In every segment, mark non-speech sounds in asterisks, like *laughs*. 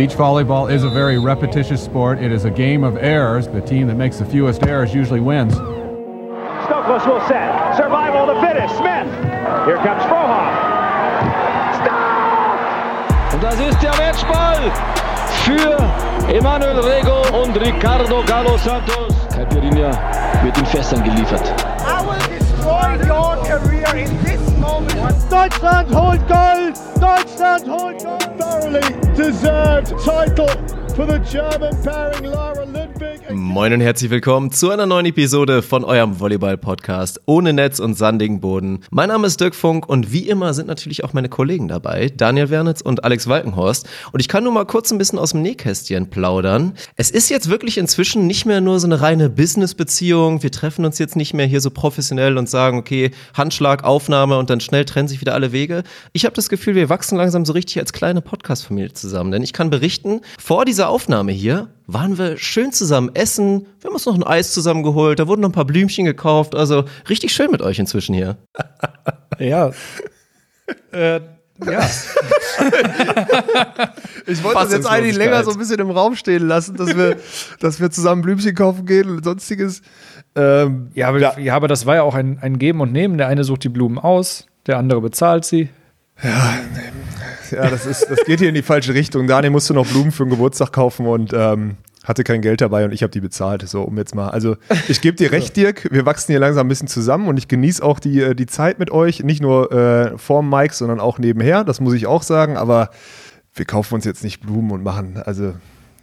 Beach volleyball is a very repetitious sport. It is a game of errors. The team that makes the fewest errors usually wins. Stokos will set. Survival to finish. Smith. Here comes Frohoff. Stop! Und das ist der Matchball für Emanuel Rego und Ricardo Galo Santos. Caipirinha wird in Fässern geliefert. I will destroy your career in this moment. Deutschland holt Gold! Deutschland holt Gold! Thoroughly deserved title for the German pairing Lara. Moin und herzlich willkommen zu einer neuen Episode von eurem Volleyball-Podcast ohne Netz und sandigen Boden. Mein Name ist Dirk Funk und wie immer sind natürlich auch meine Kollegen dabei, Daniel Wernitz und Alex Walkenhorst. Und ich kann nur mal kurz ein bisschen aus dem Nähkästchen plaudern. Es ist jetzt wirklich inzwischen nicht mehr nur so eine reine Business-Beziehung. Wir treffen uns jetzt nicht mehr hier so professionell und sagen, okay, Handschlag, Aufnahme und dann schnell trennen sich wieder alle Wege. Ich habe das Gefühl, wir wachsen langsam so richtig als kleine Podcast-Familie zusammen. Denn ich kann berichten, vor dieser Aufnahme hier waren wir schön zusammen essen. Wir haben uns noch ein Eis zusammen geholt. Da wurden noch ein paar Blümchen gekauft. Also richtig schön mit euch inzwischen hier. *laughs* Ja. äh, ja. *laughs* Ich wollte das jetzt eigentlich länger so ein bisschen im Raum stehen lassen, dass wir, dass wir zusammen Blümchen kaufen gehen und sonstiges. Ähm, ja, aber, ja. ja, aber das war ja auch ein, ein Geben und Nehmen. Der eine sucht die Blumen aus, der andere bezahlt sie. Ja, ja das, ist, das geht hier in die falsche Richtung. Daniel musste noch Blumen für den Geburtstag kaufen und ähm, hatte kein Geld dabei und ich habe die bezahlt. So, um jetzt mal. Also, ich gebe dir *laughs* recht, Dirk. Wir wachsen hier langsam ein bisschen zusammen und ich genieße auch die, äh, die Zeit mit euch. Nicht nur äh, vorm Mike, sondern auch nebenher. Das muss ich auch sagen. Aber wir kaufen uns jetzt nicht Blumen und machen. Also,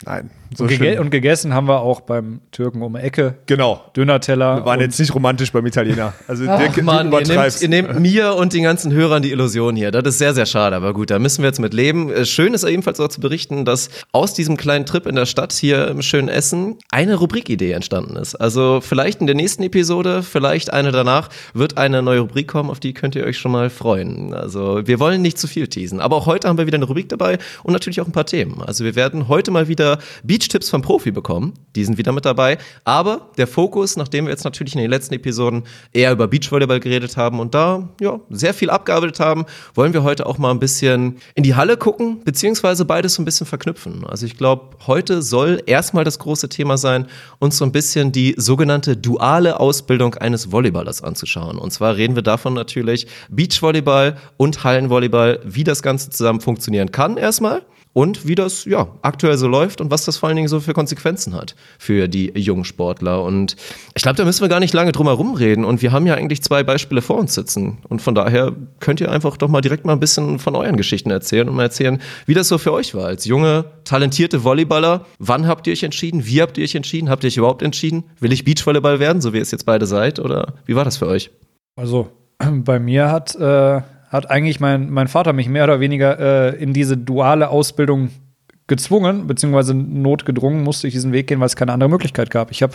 nein. So und, gege und, gegessen haben wir auch beim Türken um die Ecke. Genau. Dönerteller. Wir waren jetzt nicht romantisch beim Italiener. Also Ach, Dirk, Mann, ihr nehmt, ihr nehmt mir und den ganzen Hörern die Illusion hier. Das ist sehr, sehr schade. Aber gut, da müssen wir jetzt mit leben. Äh, schön ist ebenfalls auch zu berichten, dass aus diesem kleinen Trip in der Stadt hier im schönen Essen eine Rubrikidee entstanden ist. Also vielleicht in der nächsten Episode, vielleicht eine danach, wird eine neue Rubrik kommen, auf die könnt ihr euch schon mal freuen. Also wir wollen nicht zu viel teasen. Aber auch heute haben wir wieder eine Rubrik dabei und natürlich auch ein paar Themen. Also wir werden heute mal wieder Beach-Tipps vom Profi bekommen. Die sind wieder mit dabei. Aber der Fokus, nachdem wir jetzt natürlich in den letzten Episoden eher über Beachvolleyball geredet haben und da ja sehr viel abgearbeitet haben, wollen wir heute auch mal ein bisschen in die Halle gucken, beziehungsweise beides so ein bisschen verknüpfen. Also ich glaube, heute soll erstmal das große Thema sein, uns so ein bisschen die sogenannte duale Ausbildung eines Volleyballers anzuschauen. Und zwar reden wir davon natürlich Beachvolleyball und Hallenvolleyball, wie das Ganze zusammen funktionieren kann erstmal und wie das ja aktuell so läuft und was das vor allen Dingen so für Konsequenzen hat für die jungen Sportler. Und ich glaube, da müssen wir gar nicht lange drum herum reden. Und wir haben ja eigentlich zwei Beispiele vor uns sitzen. Und von daher könnt ihr einfach doch mal direkt mal ein bisschen von euren Geschichten erzählen und mal erzählen, wie das so für euch war als junge, talentierte Volleyballer. Wann habt ihr euch entschieden? Wie habt ihr euch entschieden? Habt ihr euch überhaupt entschieden? Will ich Beachvolleyball werden, so wie ihr es jetzt beide seid? Oder wie war das für euch? Also *clears throat* bei mir hat äh hat eigentlich mein, mein Vater mich mehr oder weniger äh, in diese duale Ausbildung gezwungen, beziehungsweise notgedrungen, musste ich diesen Weg gehen, weil es keine andere Möglichkeit gab. Ich habe,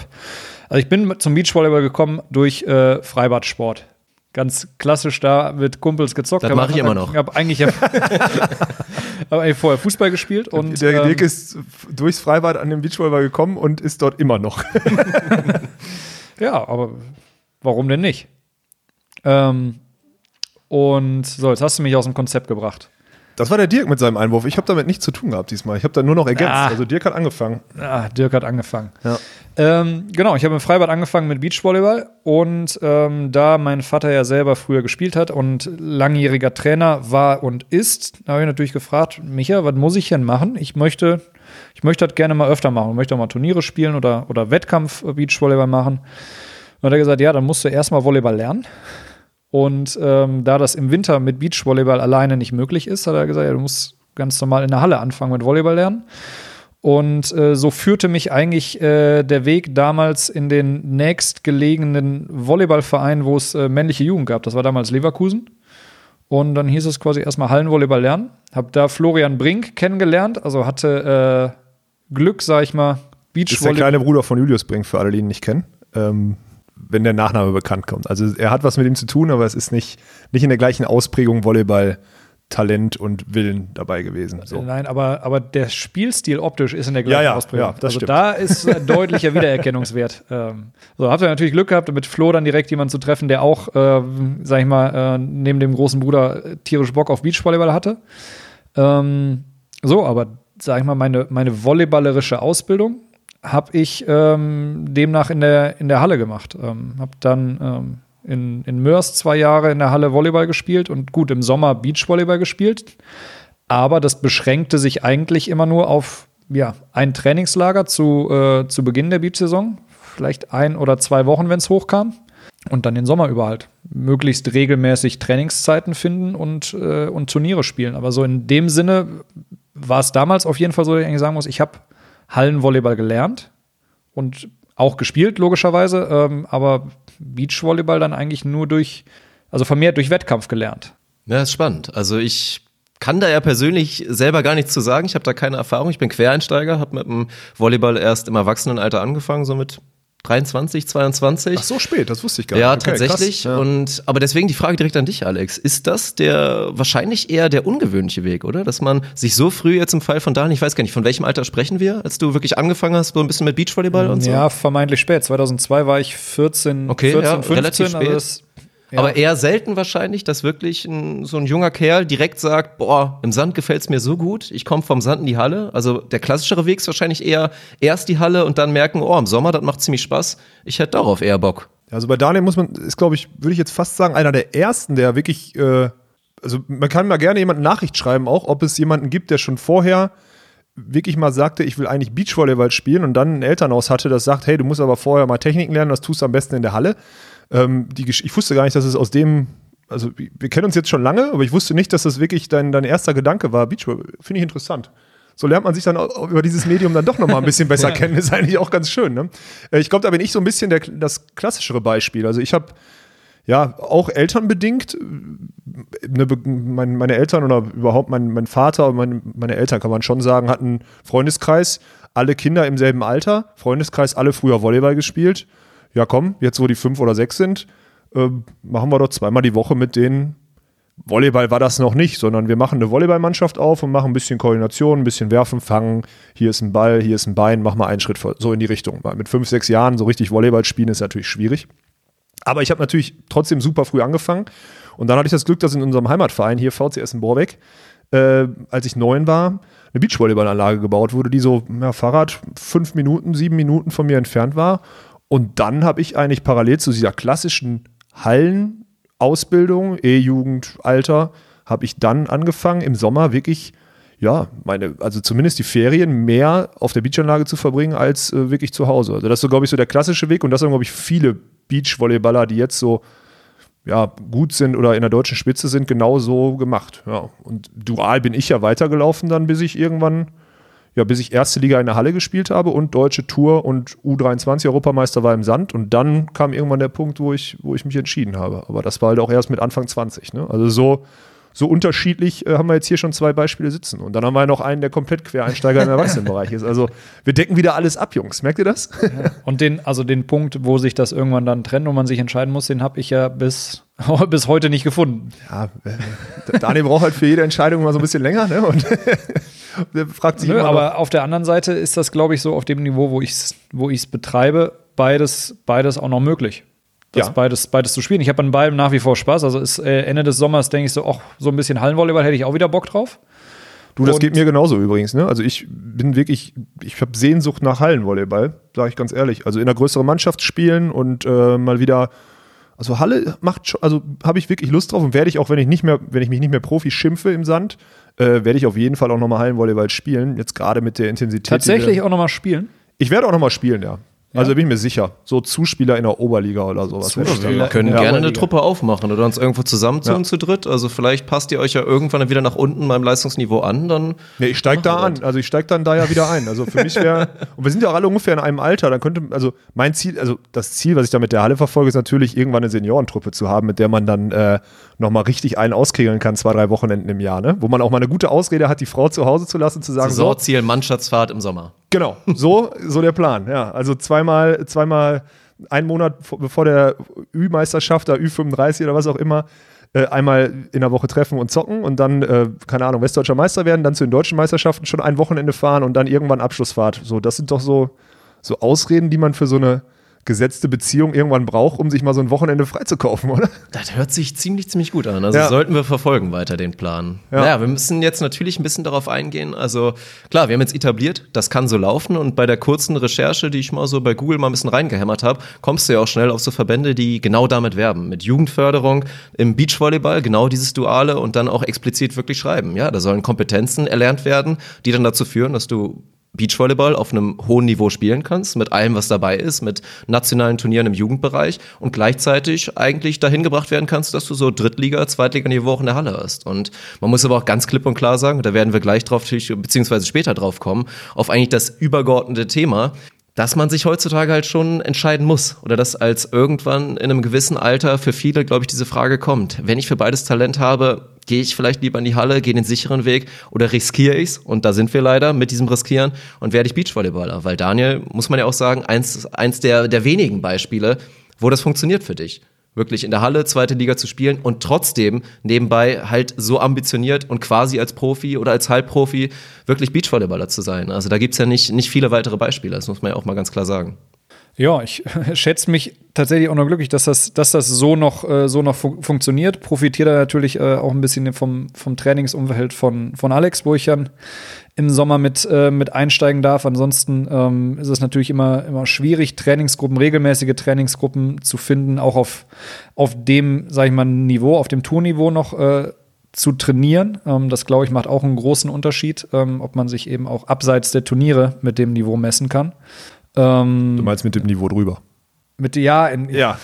also ich bin zum Beachvolleyball gekommen durch äh, Freibadsport. Ganz klassisch da mit Kumpels gezockt. Das mache ich immer noch. Ich habe eigentlich, hab, *laughs* hab eigentlich vorher Fußball gespielt und der Weg ähm, ist durchs Freibad an den Beachvolleyball gekommen und ist dort immer noch. *laughs* ja, aber warum denn nicht? Ähm, und so, jetzt hast du mich aus dem Konzept gebracht. Das war der Dirk mit seinem Einwurf. Ich habe damit nichts zu tun gehabt diesmal. Ich habe da nur noch ergänzt. Ah. Also Dirk hat angefangen. Ah, Dirk hat angefangen. Ja. Ähm, genau, ich habe im Freibad angefangen mit Beachvolleyball und ähm, da mein Vater ja selber früher gespielt hat und langjähriger Trainer war und ist, habe ich natürlich gefragt, Micha, was muss ich denn machen? Ich möchte, ich möchte das gerne mal öfter machen. Ich möchte auch mal Turniere spielen oder, oder Wettkampf Beachvolleyball machen. Und dann hat er gesagt, ja, dann musst du erstmal Volleyball lernen. Und ähm, da das im Winter mit Beachvolleyball alleine nicht möglich ist, hat er gesagt, ja, du musst ganz normal in der Halle anfangen mit Volleyball lernen. Und äh, so führte mich eigentlich äh, der Weg damals in den nächstgelegenen Volleyballverein, wo es äh, männliche Jugend gab. Das war damals Leverkusen. Und dann hieß es quasi erstmal Hallenvolleyball lernen. Hab da Florian Brink kennengelernt, also hatte äh, Glück, sag ich mal, Beachvolleyball. Ist der kleine Bruder von Julius Brink, für alle, die ihn nicht kennen. Ähm, wenn der Nachname bekannt kommt. Also er hat was mit ihm zu tun, aber es ist nicht, nicht in der gleichen Ausprägung Volleyball. Talent und Willen dabei gewesen. So. Nein, aber, aber der Spielstil optisch ist in der gleichen ja, ja, Ausprägung. Ja, das also stimmt. da ist ein deutlicher *laughs* Wiedererkennungswert. Ähm, so, habt ihr natürlich Glück gehabt, mit Flo dann direkt jemanden zu treffen, der auch, äh, sag ich mal, äh, neben dem großen Bruder tierisch Bock auf Beachvolleyball hatte. Ähm, so, aber sag ich mal, meine, meine volleyballerische Ausbildung habe ich ähm, demnach in der, in der Halle gemacht. Ähm, habe dann ähm, in, in Mörs zwei Jahre in der Halle Volleyball gespielt und gut im Sommer Beachvolleyball gespielt. Aber das beschränkte sich eigentlich immer nur auf ja, ein Trainingslager zu, äh, zu Beginn der Beach-Saison. Vielleicht ein oder zwei Wochen, wenn es hochkam. Und dann den Sommer über halt. Möglichst regelmäßig Trainingszeiten finden und, äh, und Turniere spielen. Aber so in dem Sinne war es damals auf jeden Fall so, dass ich eigentlich sagen muss, ich habe Hallenvolleyball gelernt und auch gespielt, logischerweise, ähm, aber Beachvolleyball dann eigentlich nur durch, also vermehrt durch Wettkampf gelernt. Ja, ist spannend. Also ich kann da ja persönlich selber gar nichts zu sagen. Ich habe da keine Erfahrung. Ich bin Quereinsteiger, habe mit dem Volleyball erst im Erwachsenenalter angefangen, so mit 23, 22. Ach so spät, das wusste ich gar nicht. Ja, Okay, tatsächlich. krass. Ja. Und aber deswegen die Frage direkt an dich, Alex. Ist das der wahrscheinlich eher der ungewöhnliche Weg, oder? Dass man sich so früh jetzt im Fall von Daniel, ich weiß gar nicht, von welchem Alter sprechen wir, als du wirklich angefangen hast, so ein bisschen mit Beachvolleyball und so? Ja, vermeintlich spät. 2002 war ich 14, Okay, 14 ja, 15. relativ also spät. das, ja. Aber eher selten wahrscheinlich, dass wirklich ein, so ein junger Kerl direkt sagt, boah, im Sand gefällt's mir so gut, ich komme vom Sand in die Halle. Also der klassischere Weg ist wahrscheinlich eher erst die Halle und dann merken, oh, im Sommer, das macht ziemlich Spaß. Ich hätte darauf eher Bock. Also bei Daniel muss man, ist glaube ich, würde ich jetzt fast sagen, einer der ersten, der wirklich, äh, also man kann mal gerne jemanden Nachricht schreiben, auch ob es jemanden gibt, der schon vorher wirklich mal sagte, ich will eigentlich Beachvolleyball spielen und dann ein Elternhaus hatte, das sagt, hey, du musst aber vorher mal Techniken lernen, das tust du am besten in der Halle. Ähm, die, ich wusste gar nicht, dass es aus dem, also wir kennen uns jetzt schon lange, aber ich wusste nicht, dass das wirklich dein, dein erster Gedanke war, Beachvolleyball. Finde ich interessant. So lernt man sich dann auch über dieses Medium dann doch noch mal ein bisschen *laughs* besser kennen. Ist eigentlich auch ganz schön. Ne? Äh, Ich glaube, da bin ich so ein bisschen der, das klassischere Beispiel. Also ich habe ja auch elternbedingt, äh, ne, mein, meine Eltern oder überhaupt mein, mein Vater und meine, meine Eltern, kann man schon sagen, hatten Freundeskreis, alle Kinder im selben Alter, Freundeskreis, alle früher Volleyball gespielt. Ja, komm, jetzt wo die fünf oder sechs sind, äh, machen wir doch zweimal die Woche mit denen Volleyball war das noch nicht, sondern wir machen eine Volleyballmannschaft auf und machen ein bisschen Koordination, ein bisschen werfen, fangen. Hier ist ein Ball, hier ist ein Bein, mach mal einen Schritt vor, so in die Richtung. Weil Mit fünf, sechs Jahren so richtig Volleyball spielen ist natürlich schwierig. Aber ich habe natürlich trotzdem super früh angefangen. Und dann hatte ich das Glück, dass in unserem Heimatverein hier, VCS in Borbeck, äh, als ich neun war, eine Beachvolleyballanlage gebaut wurde, die so ja, Fahrrad fünf Minuten, sieben Minuten von mir entfernt war. Und dann habe ich eigentlich parallel zu dieser klassischen Hallenausbildung, E-Jugend, Alter, habe ich dann angefangen, im Sommer wirklich, ja, meine, also zumindest die Ferien mehr auf der Beachanlage zu verbringen als äh, wirklich zu Hause. Also das ist so, glaube ich, so der klassische Weg und das haben, glaube ich, viele Beachvolleyballer, die jetzt so ja, gut sind oder in der deutschen Spitze sind, genau so gemacht. Ja. Und dual bin ich ja weitergelaufen dann, bis ich irgendwann, ja, bis ich erste Liga in der Halle gespielt habe und deutsche Tour und U23 Europameister war im Sand. Und dann kam irgendwann der Punkt, wo ich, wo ich mich entschieden habe. Aber das war halt auch erst mit Anfang 20. Ne? Also so, so unterschiedlich äh, haben wir jetzt hier schon zwei Beispiele sitzen. Und dann haben wir noch einen, der komplett Quereinsteiger im Erwachsenenbereich ist. Also wir decken wieder alles ab, Jungs. Merkt ihr das? Und den, also den Punkt, wo sich das irgendwann dann trennt und man sich entscheiden muss, den habe ich ja bis, *laughs* bis heute nicht gefunden. Ja, äh, Daniel braucht halt für jede Entscheidung mal so ein bisschen länger, ne? Und *laughs* der fragt sich Nö, aber noch, auf der anderen Seite ist das, glaube ich, so auf dem Niveau, wo ich es wo ich's betreibe, beides, beides auch noch möglich. Das Ja. beides, beides zu spielen. Ich habe an beidem nach wie vor Spaß. Also ist äh, Ende des Sommers, denke ich so, auch so ein bisschen Hallenvolleyball hätte ich auch wieder Bock drauf. du, das und- geht mir genauso übrigens, ne? Also ich bin wirklich, ich habe Sehnsucht nach Hallenvolleyball, sage ich ganz ehrlich. Also in einer größeren Mannschaft spielen und äh, mal wieder, also Halle macht schon, also habe ich wirklich Lust drauf und werde ich auch, wenn ich nicht mehr, wenn ich mich nicht mehr Profi schimpfe im Sand, äh, werde ich auf jeden Fall auch nochmal Hallenvolleyball spielen. Jetzt gerade mit der Intensität. Tatsächlich wir- auch nochmal spielen. Ich werde auch nochmal spielen, ja. Also bin ich mir sicher. So Zuspieler in der Oberliga oder sowas. machen. können Ja, gerne eine Truppe aufmachen oder uns irgendwo zusammentun Ja. zu dritt. Also vielleicht passt ihr euch ja irgendwann wieder nach unten beim Leistungsniveau an, dann Nee, ich steig da an. Also ich steig dann da ja wieder ein. Also für mich wäre, *laughs* und wir sind ja auch alle ungefähr in einem Alter, dann könnte, also mein Ziel, also das Ziel, was ich da mit der Halle verfolge, ist natürlich irgendwann eine Seniorentruppe zu haben, mit der man dann äh, nochmal richtig einen auskegeln kann, zwei, drei Wochenenden im Jahr, ne? Wo man auch mal eine gute Ausrede hat, die Frau zu Hause zu lassen, zu sagen, so, Saisonziel Mannschaftsfahrt im Sommer. Genau, so, so der Plan, ja. Also zweimal, zweimal, einen Monat vor- bevor der Ü-Meisterschaft, da Ü35 oder was auch immer, äh, einmal in der Woche treffen und zocken und dann, äh, keine Ahnung, Westdeutscher Meister werden, dann zu den deutschen Meisterschaften schon ein Wochenende fahren und dann irgendwann Abschlussfahrt. So, das sind doch so, so Ausreden, die man für so eine gesetzte Beziehung irgendwann braucht, um sich mal so ein Wochenende freizukaufen, oder? Das hört sich ziemlich, ziemlich gut an. Also Ja. sollten wir verfolgen weiter den Plan. Ja. Naja, wir müssen jetzt natürlich ein bisschen darauf eingehen. Also klar, wir haben jetzt etabliert, das kann so laufen und bei der kurzen Recherche, die ich mal so bei Google mal ein bisschen reingehämmert habe, kommst du ja auch schnell auf so Verbände, die genau damit werben. Mit Jugendförderung im Beachvolleyball, genau dieses Duale und dann auch explizit wirklich schreiben. Ja, da sollen Kompetenzen erlernt werden, die dann dazu führen, dass du Beachvolleyball auf einem hohen Niveau spielen kannst, mit allem, was dabei ist, mit nationalen Turnieren im Jugendbereich und gleichzeitig eigentlich dahin gebracht werden kannst, dass du so Drittliga, Zweitliga-Niveau auch in der Halle hast. Und man muss aber auch ganz klipp und klar sagen, da werden wir gleich drauf, beziehungsweise später drauf kommen, auf eigentlich das übergeordnete Thema, dass man sich heutzutage halt schon entscheiden muss oder dass als irgendwann in einem gewissen Alter für viele, glaube ich, diese Frage kommt. Wenn ich für beides Talent habe, gehe ich vielleicht lieber in die Halle, gehe den sicheren Weg oder riskiere ich's? Und da sind wir leider mit diesem Riskieren und werde ich Beachvolleyballer. Weil Daniel, muss man ja auch sagen, eins, eins der, der wenigen Beispiele, wo das funktioniert für dich. Wirklich in der Halle, zweite Liga zu spielen und trotzdem nebenbei halt so ambitioniert und quasi als Profi oder als Halbprofi wirklich Beachvolleyballer zu sein. Also da gibt's ja nicht, nicht viele weitere Beispiele, das muss man ja auch mal ganz klar sagen. Ja, ich *laughs* schätze mich tatsächlich auch noch glücklich, dass das, dass das so noch, äh, so noch fun funktioniert. Profitiere da natürlich äh, auch ein bisschen vom, vom Trainingsumfeld von, von Alex, wo ich dann im Sommer mit, äh, mit einsteigen darf. Ansonsten ähm, ist es natürlich immer, immer schwierig, Trainingsgruppen, regelmäßige Trainingsgruppen zu finden, auch auf, auf dem, sag ich mal, Niveau, auf dem Tourniveau noch äh, zu trainieren. Ähm, das, glaube ich, macht auch einen großen Unterschied, ähm, ob man sich eben auch abseits der Turniere mit dem Niveau messen kann. Ähm, Du meinst mit dem Niveau drüber. mit ja, in, Ja.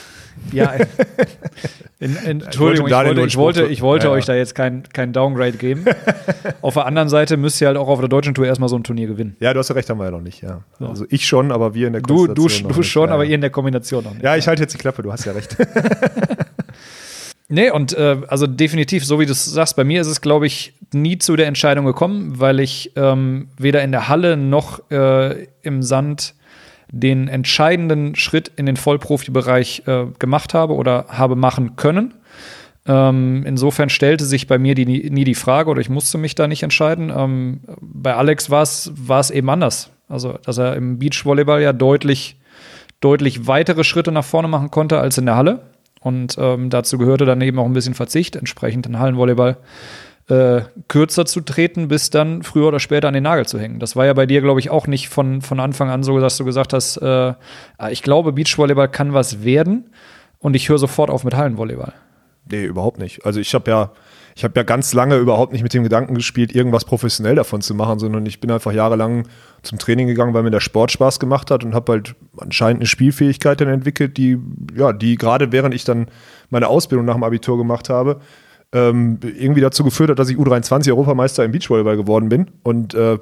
Ja, *laughs* in, in, Entschuldigung, ich wollte, ich wollte, ich wollte Ja, ja. euch da jetzt kein, kein Downgrade geben. *laughs* auf der anderen Seite müsst ihr halt auch auf der deutschen Tour erstmal so ein Turnier gewinnen. Ja, du hast ja recht, haben wir ja noch nicht, ja. Also ich schon, aber wir in der Du, du, Konstellation noch du nicht. schon, aber ihr in der Kombination noch nicht. Ja, ich halte jetzt die Klappe, du hast ja recht. *laughs* Nee, und äh, also definitiv, so wie du es sagst, bei mir ist es, glaube ich, nie zu der Entscheidung gekommen, weil ich ähm, weder in der Halle noch äh, im Sand den entscheidenden Schritt in den Vollprofibereich äh, gemacht habe oder habe machen können. Ähm, insofern stellte sich bei mir die, nie die Frage oder ich musste mich da nicht entscheiden. Ähm, bei Alex war es eben anders. Also, dass er im Beachvolleyball ja deutlich, deutlich weitere Schritte nach vorne machen konnte als in der Halle. Und ähm, dazu gehörte dann eben auch ein bisschen Verzicht, entsprechend in Hallenvolleyball äh, kürzer zu treten, bis dann früher oder später an den Nagel zu hängen. Das war ja bei dir, glaube ich, auch nicht von, von Anfang an so, dass du gesagt hast, äh, ah, ich glaube, Beachvolleyball kann was werden und ich höre sofort auf mit Hallenvolleyball. Nee, überhaupt nicht. Also ich habe ja, ich habe ja ganz lange überhaupt nicht mit dem Gedanken gespielt, irgendwas professionell davon zu machen, sondern ich bin einfach jahrelang zum Training gegangen, weil mir der Sport Spaß gemacht hat und habe halt anscheinend eine Spielfähigkeit dann entwickelt, die, ja, die gerade während ich dann meine Ausbildung nach dem Abitur gemacht habe, ähm, irgendwie dazu geführt hat, dass ich U23-Europameister im Beachvolleyball geworden bin. Und äh,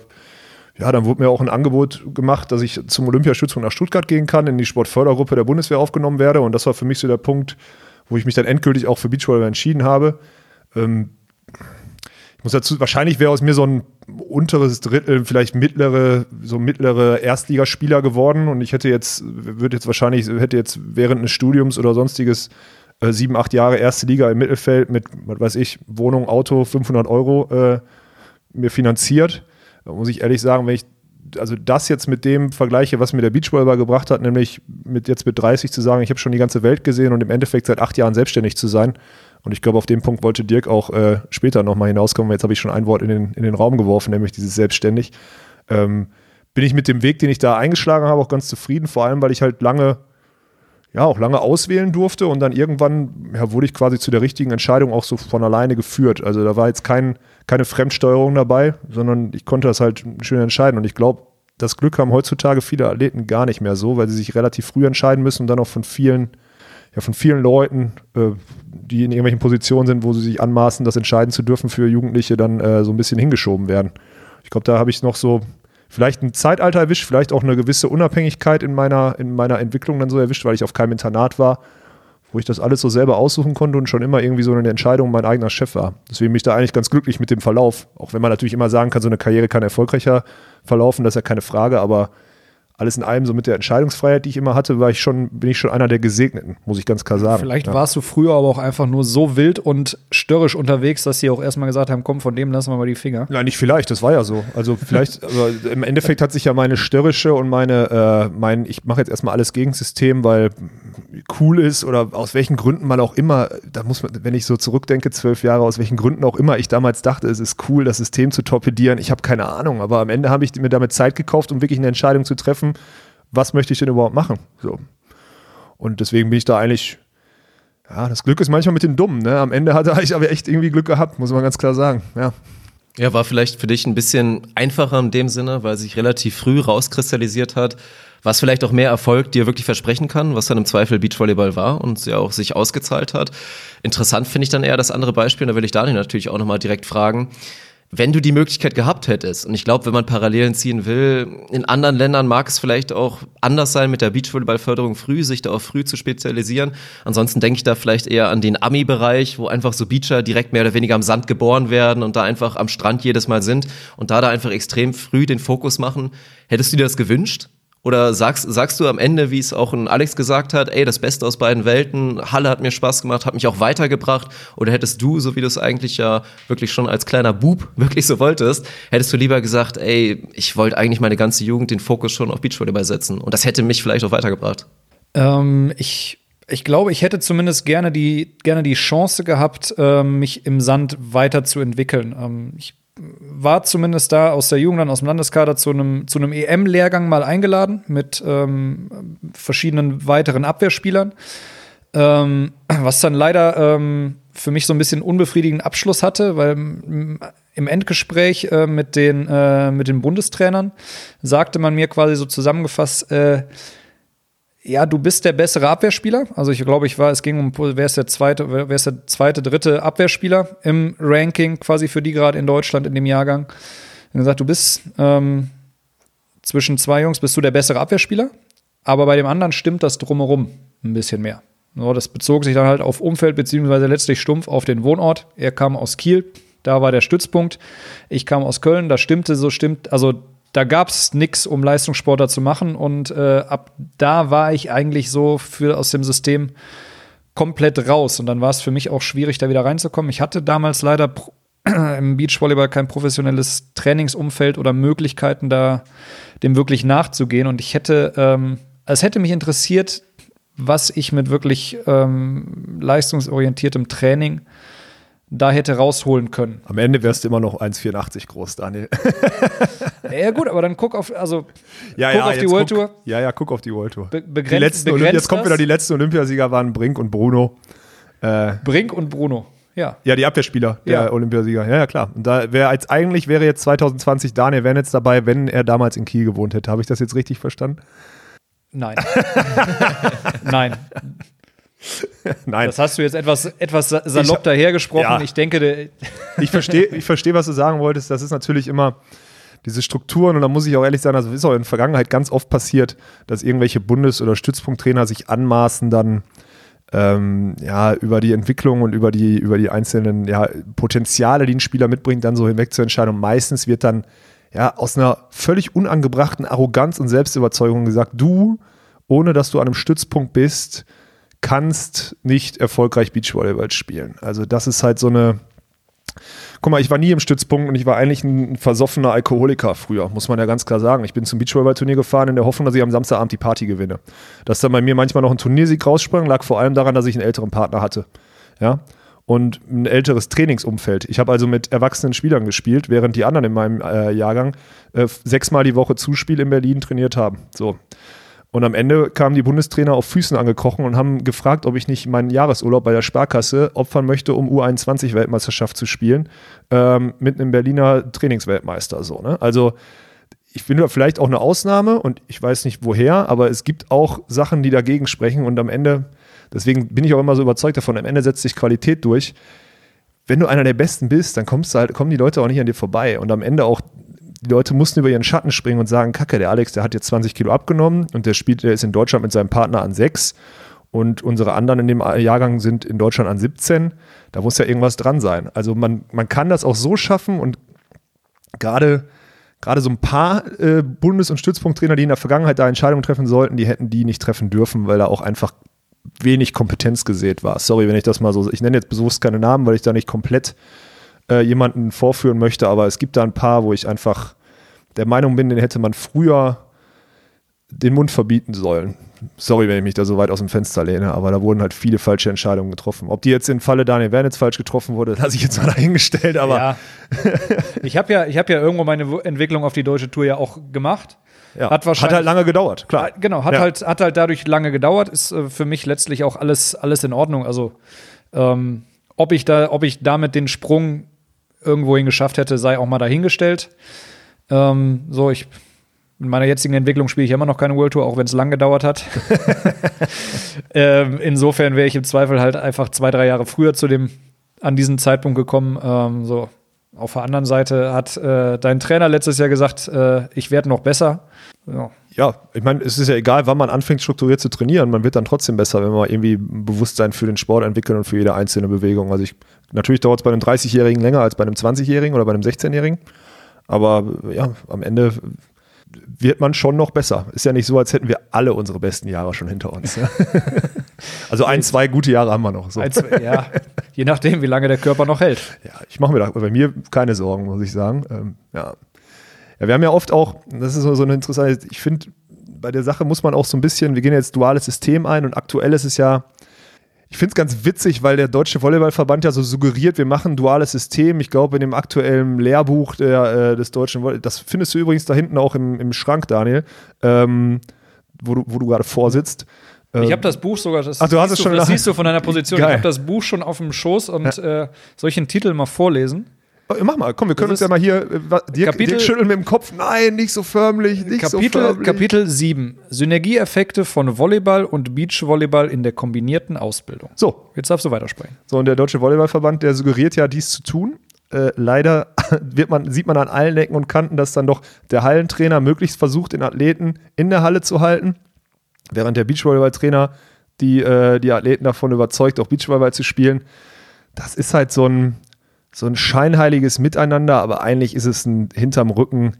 ja, dann wurde mir auch ein Angebot gemacht, dass ich zum Olympiastützpunkt nach Stuttgart gehen kann, in die Sportfördergruppe der Bundeswehr aufgenommen werde. Und das war für mich so der Punkt, wo ich mich dann endgültig auch für Beachvolleyball entschieden habe. Ähm, ich muss dazu, wahrscheinlich wäre aus mir so ein unteres Drittel, vielleicht mittlere, so mittlere Erstligaspieler geworden und ich hätte jetzt, würde jetzt wahrscheinlich, hätte jetzt während eines Studiums oder sonstiges äh, sieben, acht Jahre erste Liga im Mittelfeld mit, was weiß ich, Wohnung, Auto, 500 Euro äh, mir finanziert. Da muss ich ehrlich sagen, wenn ich also das jetzt mit dem vergleiche, was mir der Beachvolleyball gebracht hat, nämlich mit jetzt mit 30 zu sagen, ich habe schon die ganze Welt gesehen und im Endeffekt seit acht Jahren selbstständig zu sein. Und ich glaube, auf den Punkt wollte Dirk auch äh, später nochmal hinauskommen. Jetzt habe ich schon ein Wort in den, in den Raum geworfen, nämlich dieses selbstständig. Ähm, bin ich mit dem Weg, den ich da eingeschlagen habe, auch ganz zufrieden, vor allem, weil ich halt lange, ja, auch lange auswählen durfte und dann irgendwann ja, wurde ich quasi zu der richtigen Entscheidung auch so von alleine geführt. Also da war jetzt kein, keine Fremdsteuerung dabei, sondern ich konnte das halt schön entscheiden. Und ich glaube, das Glück haben heutzutage viele Athleten gar nicht mehr so, weil sie sich relativ früh entscheiden müssen und dann auch von vielen, ja, von vielen Leuten, äh, die in irgendwelchen Positionen sind, wo sie sich anmaßen, das entscheiden zu dürfen für Jugendliche, dann äh, so ein bisschen hingeschoben werden. Ich glaube, da habe ich noch so vielleicht ein Zeitalter erwischt, vielleicht auch eine gewisse Unabhängigkeit in meiner, in meiner Entwicklung dann so erwischt, weil ich auf keinem Internat war, wo ich das alles so selber aussuchen konnte und schon immer irgendwie so eine Entscheidung mein eigener Chef war. Deswegen bin ich da eigentlich ganz glücklich mit dem Verlauf. Auch wenn man natürlich immer sagen kann, so eine Karriere kann erfolgreicher verlaufen, das ist ja keine Frage, aber alles in allem, so mit der Entscheidungsfreiheit, die ich immer hatte, war ich schon, bin ich schon einer der Gesegneten, muss ich ganz klar sagen. Vielleicht ja. warst du früher aber auch einfach nur so wild und störrisch unterwegs, dass sie auch erstmal gesagt haben, komm, von dem lassen wir mal die Finger. Nein, nicht vielleicht, das war ja so. Also vielleicht, *laughs* also im Endeffekt hat sich ja meine störrische und meine, äh, mein, ich mache jetzt erstmal alles gegen System, weil cool ist oder aus welchen Gründen man auch immer, da muss man, wenn ich so zurückdenke, zwölf Jahre, aus welchen Gründen auch immer ich damals dachte, es ist cool, das System zu torpedieren. Ich habe keine Ahnung, aber am Ende habe ich mir damit Zeit gekauft, um wirklich eine Entscheidung zu treffen, was möchte ich denn überhaupt machen? So. Und deswegen bin ich da eigentlich, ja, das Glück ist manchmal mit den Dummen. Ne? Am Ende hatte ich aber echt irgendwie Glück gehabt, muss man ganz klar sagen. Ja. Ja, war vielleicht für dich ein bisschen einfacher in dem Sinne, weil sich relativ früh rauskristallisiert hat, was vielleicht auch mehr Erfolg dir wirklich versprechen kann, was dann im Zweifel Beachvolleyball war und ja auch sich ausgezahlt hat. Interessant finde ich dann eher das andere Beispiel, da will ich Daniel natürlich auch nochmal direkt fragen wenn du die Möglichkeit gehabt hättest, und ich glaube, wenn man Parallelen ziehen will, in anderen Ländern mag es vielleicht auch anders sein mit der Beachvolleyballförderung früh, sich da auch früh zu spezialisieren. Ansonsten denke ich da vielleicht eher an den Ami-Bereich, wo einfach so Beacher direkt mehr oder weniger am Sand geboren werden und da einfach am Strand jedes Mal sind und da da einfach extrem früh den Fokus machen. Hättest du dir das gewünscht? Oder sagst, sagst du am Ende, wie es auch ein Alex gesagt hat, ey, das Beste aus beiden Welten, Halle hat mir Spaß gemacht, hat mich auch weitergebracht? Oder hättest du, so wie du es eigentlich ja wirklich schon als kleiner Bub *laughs* wirklich so wolltest, hättest du lieber gesagt, ey, ich wollte eigentlich meine ganze Jugend den Fokus schon auf Beachvolleyball setzen und das hätte mich vielleicht auch weitergebracht? Ähm, ich ich glaube, ich hätte zumindest gerne die, gerne die Chance gehabt, äh, mich im Sand weiterzuentwickeln. Ähm, ich war zumindest da aus der Jugend, dann aus dem Landeskader zu einem, zu einem EM-Lehrgang mal eingeladen mit ähm, verschiedenen weiteren Abwehrspielern. Ähm, was dann leider ähm, für mich so ein bisschen unbefriedigenden Abschluss hatte, weil im Endgespräch äh, mit, den, äh, mit den Bundestrainern sagte man mir quasi so zusammengefasst, äh, ja, du bist der bessere Abwehrspieler. Also ich glaube, ich war, es ging um, wer ist der zweite, wer ist der zweite, dritte Abwehrspieler im Ranking quasi für die gerade in Deutschland in dem Jahrgang. Und gesagt, du bist ähm, zwischen zwei Jungs bist du der bessere Abwehrspieler, aber bei dem anderen stimmt das drumherum ein bisschen mehr. So, das bezog sich dann halt auf Umfeld beziehungsweise letztlich stumpf auf den Wohnort. Er kam aus Kiel, da war der Stützpunkt. Ich kam aus Köln, da stimmte so stimmt, also da gab es nichts, um Leistungssportler zu machen. Und äh, ab da war ich eigentlich so für aus dem System komplett raus. Und dann war es für mich auch schwierig, da wieder reinzukommen. Ich hatte damals leider *clears throat* im Beachvolleyball kein professionelles Trainingsumfeld oder Möglichkeiten, da dem wirklich nachzugehen. Und ich hätte, ähm, es hätte mich interessiert, was ich mit wirklich ähm, leistungsorientiertem Training da hätte rausholen können. Am Ende wärst du immer noch 1,84 groß, Daniel. *laughs* ja, gut, aber dann guck auf, also, ja, guck ja, auf die World Tour. Ja, ja, guck auf die World Tour. Be begrenzt, die letzten begrenzt jetzt kommt wieder die letzten Olympiasieger waren Brink und Bruno. Äh, Brink und Bruno. Ja. Ja, die Abwehrspieler der ja. Olympiasieger. Ja, ja, klar. Und da wäre jetzt eigentlich wäre jetzt 2020 Daniel Wernitz dabei, wenn er damals in Kiel gewohnt hätte. Habe ich das jetzt richtig verstanden? Nein. *laughs* Nein. *laughs* Nein. Das hast du jetzt etwas, etwas salopp ich, dahergesprochen. Ja. Ich denke, *laughs* ich verstehe, ich versteh, was du sagen wolltest. Das ist natürlich immer diese Strukturen und da muss ich auch ehrlich sagen, also ist auch in der Vergangenheit ganz oft passiert, dass irgendwelche Bundes- oder Stützpunkttrainer sich anmaßen, dann ähm, ja, über die Entwicklung und über die, über die einzelnen ja, Potenziale, die ein Spieler mitbringt, dann so hinweg zu entscheiden. Und meistens wird dann ja aus einer völlig unangebrachten Arroganz und Selbstüberzeugung gesagt, du, ohne dass du an einem Stützpunkt bist, kannst nicht erfolgreich Beachvolleyball spielen. Also das ist halt so eine. Guck mal, ich war nie im Stützpunkt und ich war eigentlich ein versoffener Alkoholiker früher, muss man ja ganz klar sagen. Ich bin zum Beachvolleyball-Turnier gefahren in der Hoffnung, dass ich am Samstagabend die Party gewinne. Dass dann bei mir manchmal noch ein Turniersieg raussprang, lag vor allem daran, dass ich einen älteren Partner hatte. Ja, und ein älteres Trainingsumfeld. Ich habe also mit erwachsenen Spielern gespielt, während die anderen in meinem äh, Jahrgang äh, sechsmal die Woche Zuspiel in Berlin trainiert haben. So. Und am Ende kamen die Bundestrainer auf Füßen angekrochen und haben gefragt, ob ich nicht meinen Jahresurlaub bei der Sparkasse opfern möchte, um U21-Weltmeisterschaft zu spielen, ähm, mit einem Berliner Trainingsweltmeister. So, ne? Also ich finde vielleicht auch eine Ausnahme und ich weiß nicht woher, aber es gibt auch Sachen, die dagegen sprechen und am Ende, deswegen bin ich auch immer so überzeugt davon, am Ende setzt sich Qualität durch. Wenn du einer der Besten bist, dann kommst du halt, kommen die Leute auch nicht an dir vorbei und am Ende auch die Leute mussten über ihren Schatten springen und sagen, Kacke, der Alex, der hat jetzt 20 Kilo abgenommen und der spielt, der ist in Deutschland mit seinem Partner an 6 und unsere anderen in dem Jahrgang sind in Deutschland an 17. Da muss ja irgendwas dran sein. Also man, man kann das auch so schaffen und gerade gerade so ein paar äh, Bundes- und Stützpunkttrainer, die in der Vergangenheit da Entscheidungen treffen sollten, die hätten die nicht treffen dürfen, weil da auch einfach wenig Kompetenz gesät war. Sorry, wenn ich das mal so, ich nenne jetzt bewusst keine Namen, weil ich da nicht komplett äh, jemanden vorführen möchte, aber es gibt da ein paar, wo ich einfach der Meinung bin, den hätte man früher den Mund verbieten sollen. Sorry, wenn ich mich da so weit aus dem Fenster lehne, aber da wurden halt viele falsche Entscheidungen getroffen. Ob die jetzt im Falle Daniel Wernitz falsch getroffen wurde, *laughs* lasse ich jetzt mal dahingestellt, aber. Ja. *laughs* ich habe ja, hab ja irgendwo meine Entwicklung auf die deutsche Tour ja auch gemacht. Ja. Hat, hat halt lange gedauert, klar. Genau, hat, ja. halt, hat halt dadurch lange gedauert, ist äh, für mich letztlich auch alles, alles in Ordnung. Also, ähm, ob, ich da, ob ich damit den Sprung irgendwohin geschafft hätte, sei auch mal dahingestellt. Ähm, so, ich in meiner jetzigen Entwicklung spiele ich immer noch keine World Tour, auch wenn es lang gedauert hat. *laughs* ähm, insofern wäre ich im Zweifel halt einfach zwei, drei Jahre früher zu dem, an diesen Zeitpunkt gekommen. Ähm, so. Auf der anderen Seite hat äh, dein Trainer letztes Jahr gesagt, äh, ich werde noch besser. Ja. ja, ich meine, es ist ja egal, wann man anfängt, strukturiert zu trainieren. Man wird dann trotzdem besser, wenn man irgendwie ein Bewusstsein für den Sport entwickelt und für jede einzelne Bewegung. Also ich, natürlich dauert es bei einem 30-Jährigen länger als bei einem 20-Jährigen oder bei einem 16-Jährigen. Aber ja, am Ende wird man schon noch besser. Ist ja nicht so, als hätten wir alle unsere besten Jahre schon hinter uns. *laughs* also ein, zwei gute Jahre haben wir noch. So. Ein, zwei, ja, je nachdem, wie lange der Körper noch hält. Ja, ich mache mir da bei mir keine Sorgen, muss ich sagen. Ähm, ja. ja, wir haben ja oft auch, das ist so eine interessante, ich finde, bei der Sache muss man auch so ein bisschen, wir gehen jetzt duales System ein und aktuell ist es ja, ich finde es ganz witzig, weil der Deutsche Volleyballverband ja so suggeriert, wir machen ein duales System. Ich glaube, in dem aktuellen Lehrbuch der, äh, des Deutschen Volleyball, das findest du übrigens da hinten auch im, im Schrank, Daniel, ähm, wo du, wo du gerade vorsitzt. Ich habe ähm, das Buch sogar, das, Ach, du hast es schon das siehst du von deiner Position. Geil. Ich habe das Buch schon auf dem Schoß und ja. äh, soll ich den Titel mal vorlesen? Oh, mach mal, komm, wir können uns ja mal hier. Äh, Dirk, Kapitel, Dirk schütteln mit dem Kopf. Nein, nicht so förmlich, nicht Kapitel, so förmlich. Kapitel 7. Synergieeffekte von Volleyball und Beachvolleyball in der kombinierten Ausbildung. So. Jetzt darfst du weitersprechen. So, und der Deutsche Volleyballverband, der suggeriert ja, dies zu tun. Äh, leider *laughs* wird man, sieht man an allen Ecken und Kanten, dass dann doch der Hallentrainer möglichst versucht, den Athleten in der Halle zu halten, während der Beachvolleyballtrainer die, äh, die Athleten davon überzeugt, auch Beachvolleyball zu spielen. Das ist halt so ein, so ein scheinheiliges Miteinander, aber eigentlich ist es ein hinterm Rücken.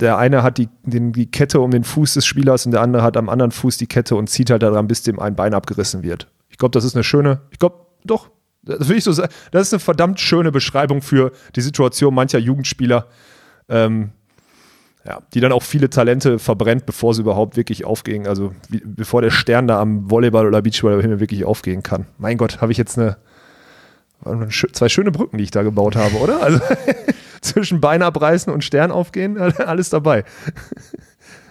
Der eine hat die, den, die Kette um den Fuß des Spielers und der andere hat am anderen Fuß die Kette und zieht halt daran, bis dem ein Bein abgerissen wird. Ich glaube, das ist eine schöne, ich glaube, doch, das will ich so sagen, das ist eine verdammt schöne Beschreibung für die Situation mancher Jugendspieler, ähm, ja, die dann auch viele Talente verbrennt, bevor sie überhaupt wirklich aufgehen, also wie, bevor der Stern da am Volleyball oder Beachvolleyball wirklich aufgehen kann. Mein Gott, habe ich jetzt eine Zwei schöne Brücken, die ich da gebaut habe, oder? Also *laughs* zwischen Bein abreißen und Stern aufgehen, *laughs* alles dabei.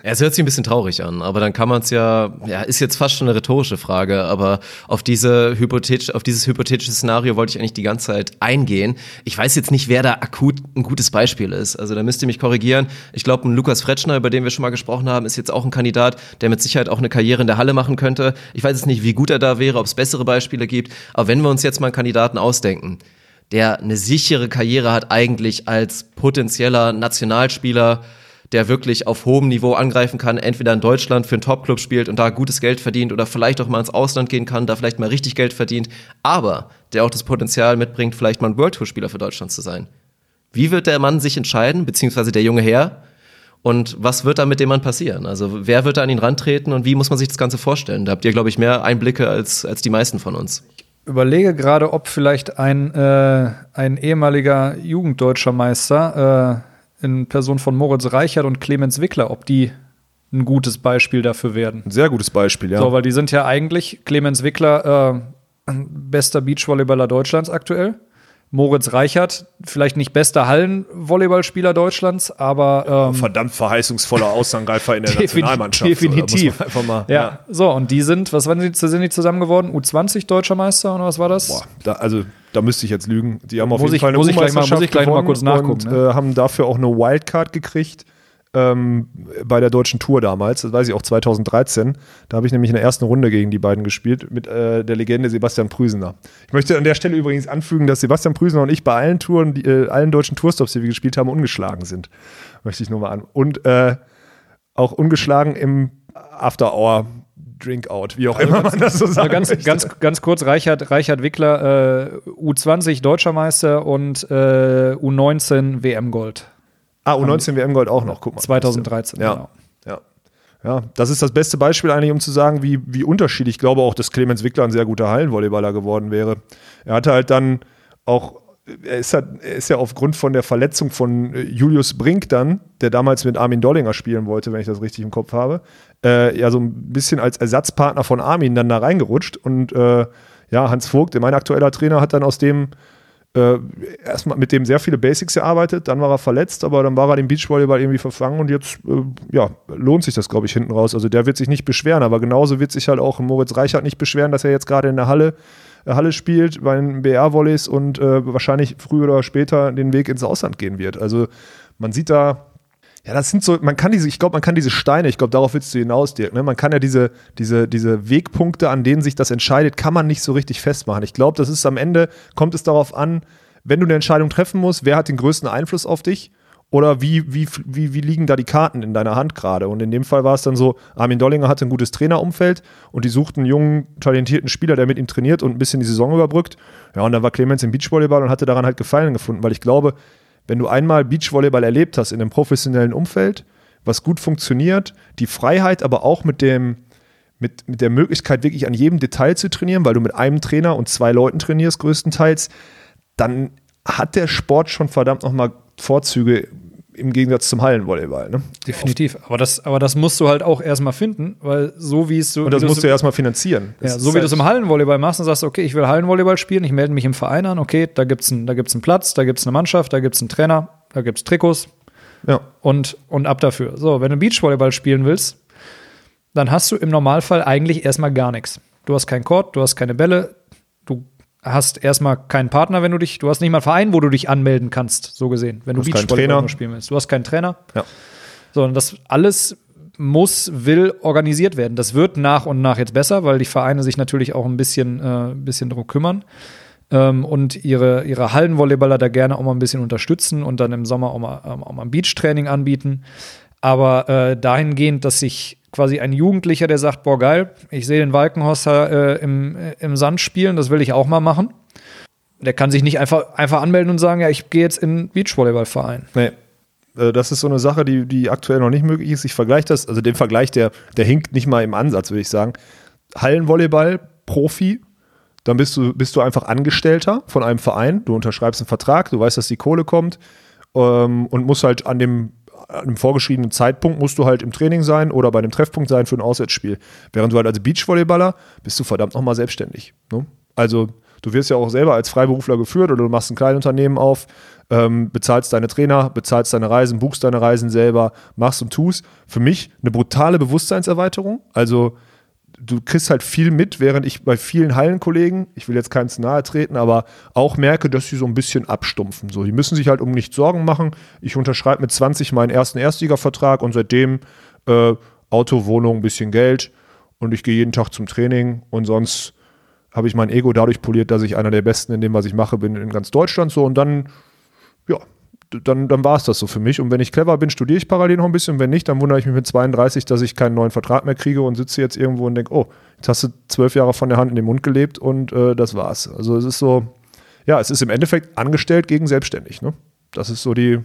Ja, es hört sich ein bisschen traurig an, aber dann kann man es ja, ja, ist jetzt fast schon eine rhetorische Frage, aber auf diese hypothetisch, auf dieses hypothetische Szenario wollte ich eigentlich die ganze Zeit eingehen. Ich weiß jetzt nicht, wer da akut ein gutes Beispiel ist. Also da müsst ihr mich korrigieren. Ich glaube, ein Lukas Fretschner, über den wir schon mal gesprochen haben, ist jetzt auch ein Kandidat, der mit Sicherheit auch eine Karriere in der Halle machen könnte. Ich weiß jetzt nicht, wie gut er da wäre, ob es bessere Beispiele gibt, aber wenn wir uns jetzt mal einen Kandidaten ausdenken, der eine sichere Karriere hat eigentlich als potenzieller Nationalspieler, der wirklich auf hohem Niveau angreifen kann, entweder in Deutschland für einen Topclub spielt und da gutes Geld verdient oder vielleicht auch mal ins Ausland gehen kann, da vielleicht mal richtig Geld verdient, aber der auch das Potenzial mitbringt, vielleicht mal ein World Tour Spieler für Deutschland zu sein. Wie wird der Mann sich entscheiden, beziehungsweise der junge Herr? Und was wird da mit dem Mann passieren? Also wer wird da an ihn rantreten und wie muss man sich das Ganze vorstellen? Da habt ihr, glaube ich, mehr Einblicke als, als die meisten von uns. Ich überlege gerade, ob vielleicht ein, äh, ein ehemaliger Jugenddeutscher Meister äh, in Person von Moritz Reichert und Clemens Wickler, ob die ein gutes Beispiel dafür werden. Ein sehr gutes Beispiel, ja. So, weil die sind ja eigentlich Clemens Wickler, äh, bester Beachvolleyballer Deutschlands aktuell. Moritz Reichert, vielleicht nicht bester Hallenvolleyballspieler Deutschlands, aber ähm, verdammt verheißungsvoller Außenangreifer in der Nationalmannschaft. Definitiv. So, einfach mal, ja. ja. so und die sind, was waren die, sind die zusammen geworden? U20 deutscher Meister oder was war das? Boah, da, also da müsste ich jetzt lügen. Die haben auf muss jeden ich, Fall eine muss ich gleich mal, muss ich gleich mal kurz nachgucken. Und ne? äh, haben dafür auch eine Wildcard gekriegt ähm, bei der deutschen Tour damals. Das weiß ich auch 2013. Da habe ich nämlich in der ersten Runde gegen die beiden gespielt mit äh, der Legende Sebastian Prüsener. Ich möchte an der Stelle übrigens anfügen, dass Sebastian Prüsener und ich bei allen Touren, die, äh, allen deutschen Tourstops, die wir gespielt haben, ungeschlagen sind. Möchte ich nur mal an. Und äh, auch ungeschlagen im After Hour Drinkout, wie auch also immer man das so sagt. Also ganz, ganz, ganz kurz, Reichert, Reichert Wickler, äh, U20 Deutscher Meister und äh, U19 WM Gold. Ah, U19 WM-Gold auch noch, guck mal. 2013, ja. genau. Ja. Ja, das ist das beste Beispiel eigentlich, um zu sagen, wie, wie unterschiedlich ich glaube auch, dass Clemens Wickler ein sehr guter Hallenvolleyballer geworden wäre. Er hatte halt dann auch, er ist, halt, er ist ja aufgrund von der Verletzung von äh, Julius Brink dann, der damals mit Armin Dollinger spielen wollte, wenn ich das richtig im Kopf habe, äh, ja so ein bisschen als Ersatzpartner von Armin dann da reingerutscht und äh, ja, Hans Vogt, mein aktueller Trainer, hat dann aus dem äh, erstmal mit dem sehr viele Basics gearbeitet, dann war er verletzt, aber dann war er dem Beachvolleyball irgendwie verfangen und jetzt äh, ja, lohnt sich das, glaube ich, hinten raus. Also der wird sich nicht beschweren, aber genauso wird sich halt auch Moritz Reichert nicht beschweren, dass er jetzt gerade in der Halle, äh, Halle spielt bei den BR-Volleys und äh, wahrscheinlich früher oder später den Weg ins Ausland gehen wird. Also man sieht da ja, das sind so, man kann diese, ich glaube, man kann diese Steine, ich glaube, darauf willst du hinaus, Dirk, ne? Man kann ja diese, diese, diese Wegpunkte, an denen sich das entscheidet, kann man nicht so richtig festmachen. Ich glaube, das ist am Ende, kommt es darauf an, wenn du eine Entscheidung treffen musst, wer hat den größten Einfluss auf dich? Oder wie, wie, wie, wie liegen da die Karten in deiner Hand gerade? Und in dem Fall war es dann so, Armin Dollinger hatte ein gutes Trainerumfeld und die suchten einen jungen, talentierten Spieler, der mit ihm trainiert und ein bisschen die Saison überbrückt. Ja, und dann war Clemens im Beachvolleyball und hatte daran halt Gefallen gefunden, weil ich glaube, wenn du einmal Beachvolleyball erlebt hast in einem professionellen Umfeld, was gut funktioniert, die Freiheit, aber auch mit dem, mit, mit der Möglichkeit, wirklich an jedem Detail zu trainieren, weil du mit einem Trainer und zwei Leuten trainierst, größtenteils, dann hat der Sport schon verdammt nochmal Vorzüge im Gegensatz zum Hallenvolleyball. Ne? Definitiv. Aber das, aber das musst du halt auch erstmal finden, weil so wie es so. Und das musst du erstmal finanzieren. Ja, so wie du es im Hallenvolleyball machst und sagst, okay, ich will Hallenvolleyball spielen, ich melde mich im Verein an, okay, da gibt es einen, einen Platz, da gibt es eine Mannschaft, da gibt es einen Trainer, da gibt es Trikots. Ja. Und, und ab dafür. So, wenn du Beachvolleyball spielen willst, dann hast du im Normalfall eigentlich erstmal gar nichts. Du hast keinen Court, du hast keine Bälle, du hast erstmal keinen Partner, wenn du dich, du hast nicht mal einen Verein, wo du dich anmelden kannst, so gesehen, wenn du, du Beachvolleyball spielen willst. Du hast keinen Trainer. Ja. So, und das alles muss, will organisiert werden. Das wird nach und nach jetzt besser, weil die Vereine sich natürlich auch ein bisschen, äh, bisschen darum kümmern ähm, und ihre, ihre Hallenvolleyballer da gerne auch mal ein bisschen unterstützen und dann im Sommer auch mal, ähm, auch mal ein Beachtraining anbieten. Aber äh, dahingehend, dass sich quasi ein Jugendlicher, der sagt, boah geil, ich sehe den Walkenhorst äh, im, äh, im Sand spielen, das will ich auch mal machen. Der kann sich nicht einfach, einfach anmelden und sagen, ja, ich gehe jetzt in einen Beachvolleyballverein. Nee. Äh, das ist so eine Sache, die, die aktuell noch nicht möglich ist. Ich vergleiche das, also den Vergleich, der, der hinkt nicht mal im Ansatz, würde ich sagen. Hallenvolleyball, Profi, dann bist du, bist du einfach Angestellter von einem Verein. Du unterschreibst einen Vertrag, du weißt, dass die Kohle kommt ähm, und musst halt an dem an einem vorgeschriebenen Zeitpunkt musst du halt im Training sein oder bei einem Treffpunkt sein für ein Auswärtsspiel. Während du halt als Beachvolleyballer bist du verdammt nochmal selbstständig. Ne? Also du wirst ja auch selber als Freiberufler geführt oder du machst ein Kleinunternehmen auf, ähm, bezahlst deine Trainer, bezahlst deine Reisen, buchst deine Reisen selber, machst und tust. Für mich eine brutale Bewusstseinserweiterung. Also du kriegst halt viel mit, während ich bei vielen Hallenkollegen, ich will jetzt keinen zu nahe treten, aber auch merke, dass sie so ein bisschen abstumpfen. So, die müssen sich halt um nichts Sorgen machen. Ich unterschreibe mit 20 meinen ersten Erstliga-Vertrag und seitdem äh, Auto, Wohnung, ein bisschen Geld und ich gehe jeden Tag zum Training und sonst habe ich mein Ego dadurch poliert, dass ich einer der Besten in dem, was ich mache, bin in ganz Deutschland so und dann, ja, dann, dann war es das so für mich. Und wenn ich clever bin, studiere ich parallel noch ein bisschen. Wenn nicht, dann wundere ich mich mit 32, dass ich keinen neuen Vertrag mehr kriege und sitze jetzt irgendwo und denke, oh, jetzt hast du zwölf Jahre von der Hand in den Mund gelebt und äh, das war's. Also es ist so, ja, es ist im Endeffekt angestellt gegen selbstständig. Ne? Das ist so die,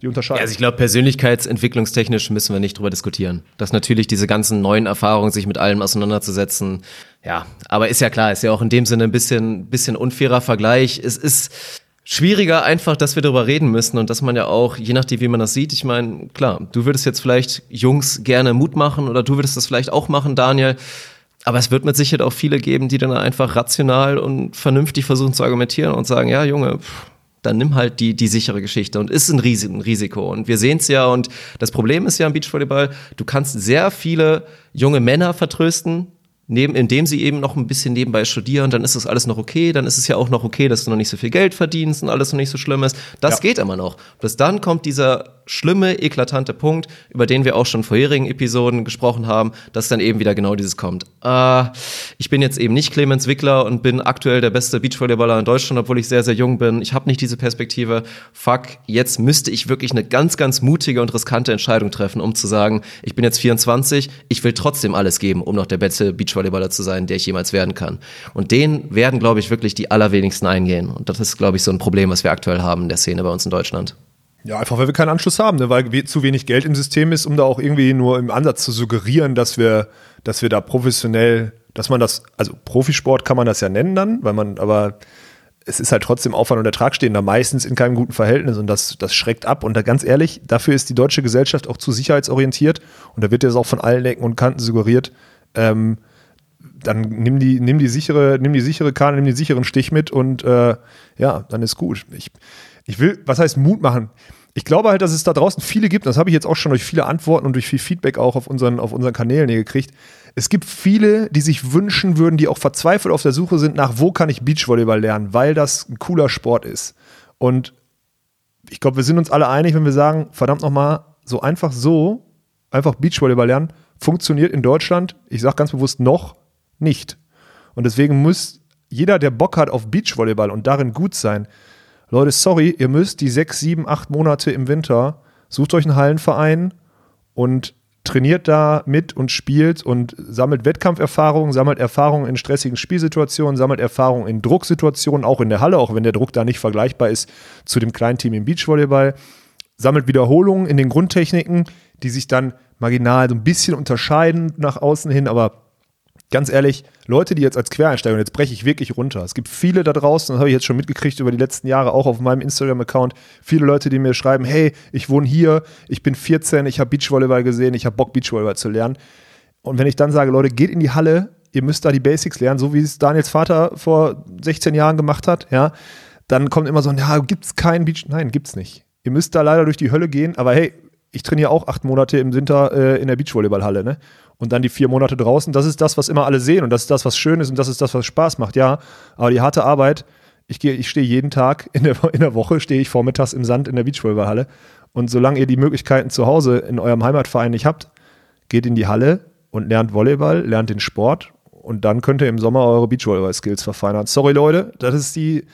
die Unterscheidung. Also ich glaube, persönlichkeitsentwicklungstechnisch müssen wir nicht drüber diskutieren. Dass natürlich diese ganzen neuen Erfahrungen, sich mit allem auseinanderzusetzen, ja, aber ist ja klar, ist ja auch in dem Sinne ein bisschen, bisschen unfairer Vergleich. Es ist schwieriger einfach, dass wir darüber reden müssen und dass man ja auch, je nachdem, wie man das sieht, ich meine, klar, du würdest jetzt vielleicht Jungs gerne Mut machen oder du würdest das vielleicht auch machen, Daniel. Aber es wird mit Sicherheit auch viele geben, die dann einfach rational und vernünftig versuchen zu argumentieren und sagen, ja, Junge, pff, dann nimm halt die, die sichere Geschichte und ist ein Risiko. Und wir sehen es ja und das Problem ist ja am Beachvolleyball, du kannst sehr viele junge Männer vertrösten, neben, indem sie eben noch ein bisschen nebenbei studieren, dann ist das alles noch okay, dann ist es ja auch noch okay, dass du noch nicht so viel Geld verdienst und alles noch nicht so schlimm ist. Das ja. geht immer noch. Bis dann kommt dieser schlimme, eklatante Punkt, über den wir auch schon in vorherigen Episoden gesprochen haben, dass dann eben wieder genau dieses kommt. Äh, ich bin jetzt eben nicht Clemens Wickler und bin aktuell der beste Beachvolleyballer in Deutschland, obwohl ich sehr, sehr jung bin. Ich habe nicht diese Perspektive. Fuck, jetzt müsste ich wirklich eine ganz, ganz mutige und riskante Entscheidung treffen, um zu sagen, ich bin jetzt 24, ich will trotzdem alles geben, um noch der beste Beach Beachvolleyballer zu sein, der ich jemals werden kann. Und den werden, glaube ich, wirklich die allerwenigsten eingehen. Und das ist, glaube ich, so ein Problem, was wir aktuell haben in der Szene bei uns in Deutschland. Ja, einfach weil wir keinen Anschluss haben, ne? weil we zu wenig Geld im System ist, um da auch irgendwie nur im Ansatz zu suggerieren, dass wir, dass wir da professionell, dass man das, also Profisport kann man das ja nennen dann, weil man, aber es ist halt trotzdem Aufwand und Ertrag stehen da meistens in keinem guten Verhältnis und das, das schreckt ab. Und da ganz ehrlich, dafür ist die deutsche Gesellschaft auch zu sicherheitsorientiert und da wird jetzt auch von allen Ecken und Kanten suggeriert, ähm, dann nimm die, nimm die sichere, nimm die sichere Karte, nimm den sicheren Stich mit und äh, ja, dann ist gut. Ich, ich will, was heißt Mut machen? Ich glaube halt, dass es da draußen viele gibt, das habe ich jetzt auch schon durch viele Antworten und durch viel Feedback auch auf unseren, auf unseren Kanälen hier gekriegt. Es gibt viele, die sich wünschen würden, die auch verzweifelt auf der Suche sind nach, wo kann ich Beachvolleyball lernen, weil das ein cooler Sport ist. Und ich glaube, wir sind uns alle einig, wenn wir sagen, verdammt nochmal, so einfach so, einfach Beachvolleyball lernen, funktioniert in Deutschland, ich sage ganz bewusst noch, nicht. Und deswegen muss jeder, der Bock hat auf Beachvolleyball und darin gut sein, Leute, sorry, ihr müsst die sechs, sieben, acht Monate im Winter, sucht euch einen Hallenverein und trainiert da mit und spielt und sammelt Wettkampferfahrung, sammelt Erfahrung in stressigen Spielsituationen, sammelt Erfahrung in Drucksituationen, auch in der Halle, auch wenn der Druck da nicht vergleichbar ist zu dem kleinen Team im Beachvolleyball, sammelt Wiederholungen in den Grundtechniken, die sich dann marginal so ein bisschen unterscheiden nach außen hin, aber ganz ehrlich, Leute, die jetzt als Quereinsteiger, und jetzt breche ich wirklich runter. Es gibt viele da draußen, das habe ich jetzt schon mitgekriegt über die letzten Jahre, auch auf meinem Instagram-Account, viele Leute, die mir schreiben, hey, ich wohne hier, ich bin 14, ich habe Beachvolleyball gesehen, ich habe Bock, Beachvolleyball zu lernen. Und wenn ich dann sage, Leute, geht in die Halle, ihr müsst da die Basics lernen, so wie es Daniels Vater vor 16 Jahren gemacht hat, ja, dann kommt immer so, ja, gibt es keinen Beach? Nein, gibt's nicht. Ihr müsst da leider durch die Hölle gehen, aber hey, ich trainiere auch acht Monate im Winter äh, in der Beachvolleyballhalle, ne? Und dann die vier Monate draußen. Das ist das, was immer alle sehen und das ist das, was schön ist und das ist das, was Spaß macht, ja. Aber die harte Arbeit, ich gehe, ich stehe jeden Tag in der, in der Woche, stehe ich vormittags im Sand in der Beachvolleyballhalle. Und solange ihr die Möglichkeiten zu Hause in eurem Heimatverein nicht habt, geht in die Halle und lernt Volleyball, lernt den Sport und dann könnt ihr im Sommer eure Beachvolleyball-Skills verfeinern. Sorry, Leute, das ist die,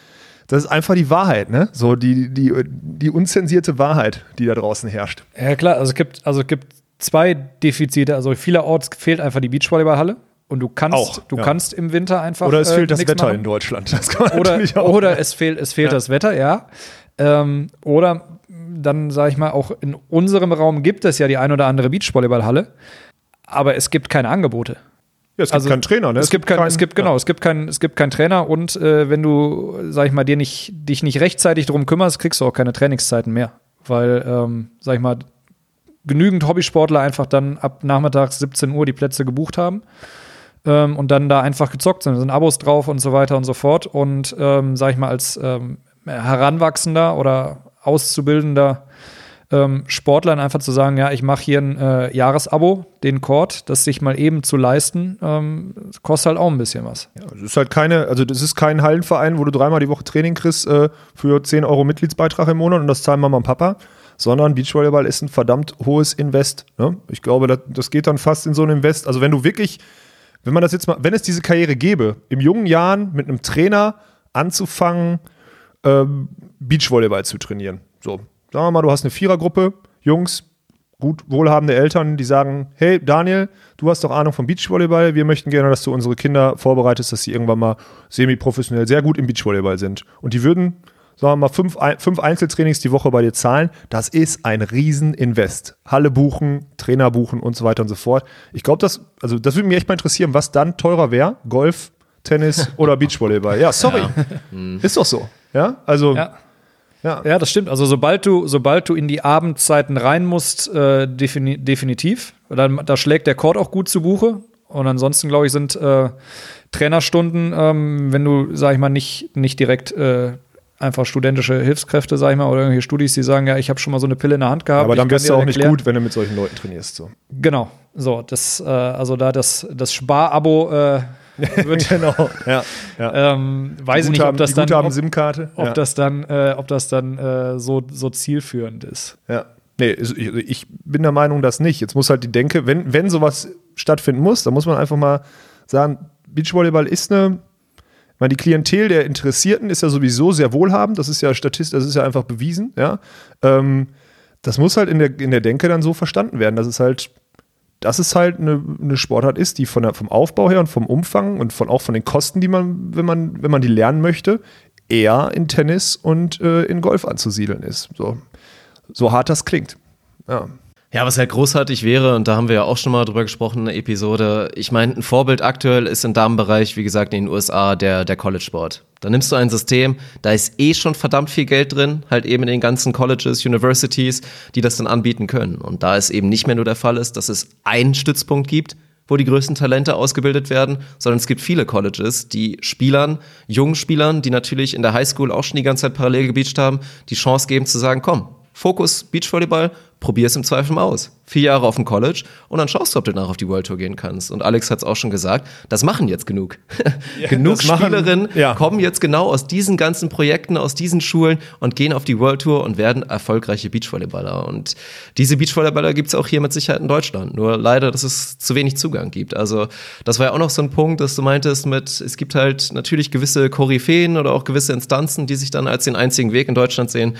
das ist einfach die Wahrheit, ne? So die, die, die unzensierte Wahrheit, die da draußen herrscht. Ja, klar, also es gibt, also es gibt zwei Defizite. Also vielerorts fehlt einfach die Beachvolleyballhalle. Und du kannst, Auch, du ja. kannst im Winter einfach. Oder es äh, fehlt das nichts Wetter machen. in Deutschland. Das kann man Oder, natürlich auch. oder es fehlt, es fehlt Ja. das Wetter, ja. Ähm, oder dann sage ich mal, auch in unserem Raum gibt es ja die ein oder andere Beachvolleyballhalle, aber es gibt keine Angebote. Ja, es gibt also, keinen Trainer, ne? Es gibt, kein, es gibt genau, es gibt keinen, es gibt keinen Trainer und äh, wenn du, sag ich mal, dir nicht, dich nicht rechtzeitig drum kümmerst, kriegst du auch keine Trainingszeiten mehr, weil, ähm, sag ich mal, genügend Hobbysportler einfach dann ab nachmittags 17 Uhr die Plätze gebucht haben ähm, und dann da einfach gezockt sind. Da sind Abos drauf und so weiter und so fort. Und ähm, sag ich mal, als ähm, Heranwachsender oder Auszubildender ähm, Sportlern einfach zu sagen, ja, ich mache hier ein äh, Jahresabo, den Court, das sich mal eben zu leisten, ähm, kostet halt auch ein bisschen was. Es ist halt keine, also das ist kein Hallenverein, wo du dreimal die Woche Training kriegst äh, für 10 Euro Mitgliedsbeitrag im Monat und das zahlen Mama und Papa, sondern Beachvolleyball ist ein verdammt hohes Invest. Ne? Ich glaube, das, das geht dann fast in so ein Invest. Also wenn du wirklich, wenn man das jetzt mal, wenn es diese Karriere gäbe, im jungen Jahren mit einem Trainer anzufangen, ähm, Beachvolleyball zu trainieren. So, sagen wir mal, du hast eine Vierergruppe, Jungs, gut wohlhabende Eltern, die sagen, hey Daniel, du hast doch Ahnung vom Beachvolleyball, wir möchten gerne, dass du unsere Kinder vorbereitest, dass sie irgendwann mal semi-professionell sehr gut im Beachvolleyball sind. Und die würden, sagen wir mal, fünf, fünf Einzeltrainings die Woche bei dir zahlen. Das ist ein Rieseninvest. Halle buchen, Trainer buchen und so weiter und so fort. Ich glaube, das, also das würde mich echt mal interessieren, was dann teurer wäre, Golf, Tennis *laughs* oder Beachvolleyball. Ja, sorry. Ist doch so. Ja, also Ja. Ja. Ja, das stimmt. Also sobald du, sobald du in die Abendzeiten rein musst, äh, defini definitiv. Dann, da schlägt der Court auch gut zu Buche. Und ansonsten, glaube ich, sind äh, Trainerstunden, ähm, wenn du, sag ich mal, nicht, nicht direkt äh, einfach studentische Hilfskräfte, sag ich mal, oder irgendwelche Studis, die sagen, ja, ich habe schon mal so eine Pille in der Hand gehabt. Aber dann wirst du auch nicht erklären. gut, wenn du mit solchen Leuten trainierst. So. Genau. So, das, äh, also da das, das Sparabo äh, *laughs* wird, genau. Ja, ja. ähm, weiß ich nicht, ob das dann, ob, ob ja. das dann, äh, ob das dann äh, so, so zielführend ist. Ja. Nee, ich, ich bin der Meinung, dass nicht. Jetzt muss halt die Denke, wenn, wenn sowas stattfinden muss, dann muss man einfach mal sagen, Beachvolleyball ist eine, ich meine, die Klientel der Interessierten ist ja sowieso sehr wohlhabend, das ist ja Statist, das ist ja einfach bewiesen, ja. Ähm, das muss halt in der, in der Denke dann so verstanden werden, dass es halt, dass es halt eine, eine Sportart ist, die von der, vom Aufbau her und vom Umfang und von, auch von den Kosten, die man, wenn man, wenn man die lernen möchte, eher in Tennis und äh, in Golf anzusiedeln ist. So. So hart das klingt. Ja. Ja, was halt großartig wäre, und da haben wir ja auch schon mal drüber gesprochen in der Episode, ich meine, ein Vorbild aktuell ist im Damenbereich, wie gesagt, in den USA der, der College-Sport. Da nimmst du ein System, da ist eh schon verdammt viel Geld drin, halt eben in den ganzen Colleges, Universities, die das dann anbieten können. Und da es eben nicht mehr nur der Fall ist, dass es einen Stützpunkt gibt, wo die größten Talente ausgebildet werden, sondern es gibt viele Colleges, die Spielern, jungen Spielern, die natürlich in der Highschool auch schon die ganze Zeit parallel gebeacht haben, die Chance geben zu sagen, komm, Fokus Beachvolleyball, probier es im Zweifel mal aus. Vier Jahre auf dem College und dann schaust du, ob du danach auf die World Tour gehen kannst. Und Alex hat es auch schon gesagt, das machen jetzt genug. *laughs* Ja, genug Spielerinnen ja. kommen jetzt genau aus diesen ganzen Projekten, aus diesen Schulen und gehen auf die World Tour und werden erfolgreiche Beachvolleyballer. Und diese Beachvolleyballer gibt es auch hier mit Sicherheit in Deutschland. Nur leider, dass es zu wenig Zugang gibt. Also das war ja auch noch so ein Punkt, dass du meintest mit, es gibt halt natürlich gewisse Koryphäen oder auch gewisse Instanzen, die sich dann als den einzigen Weg in Deutschland sehen.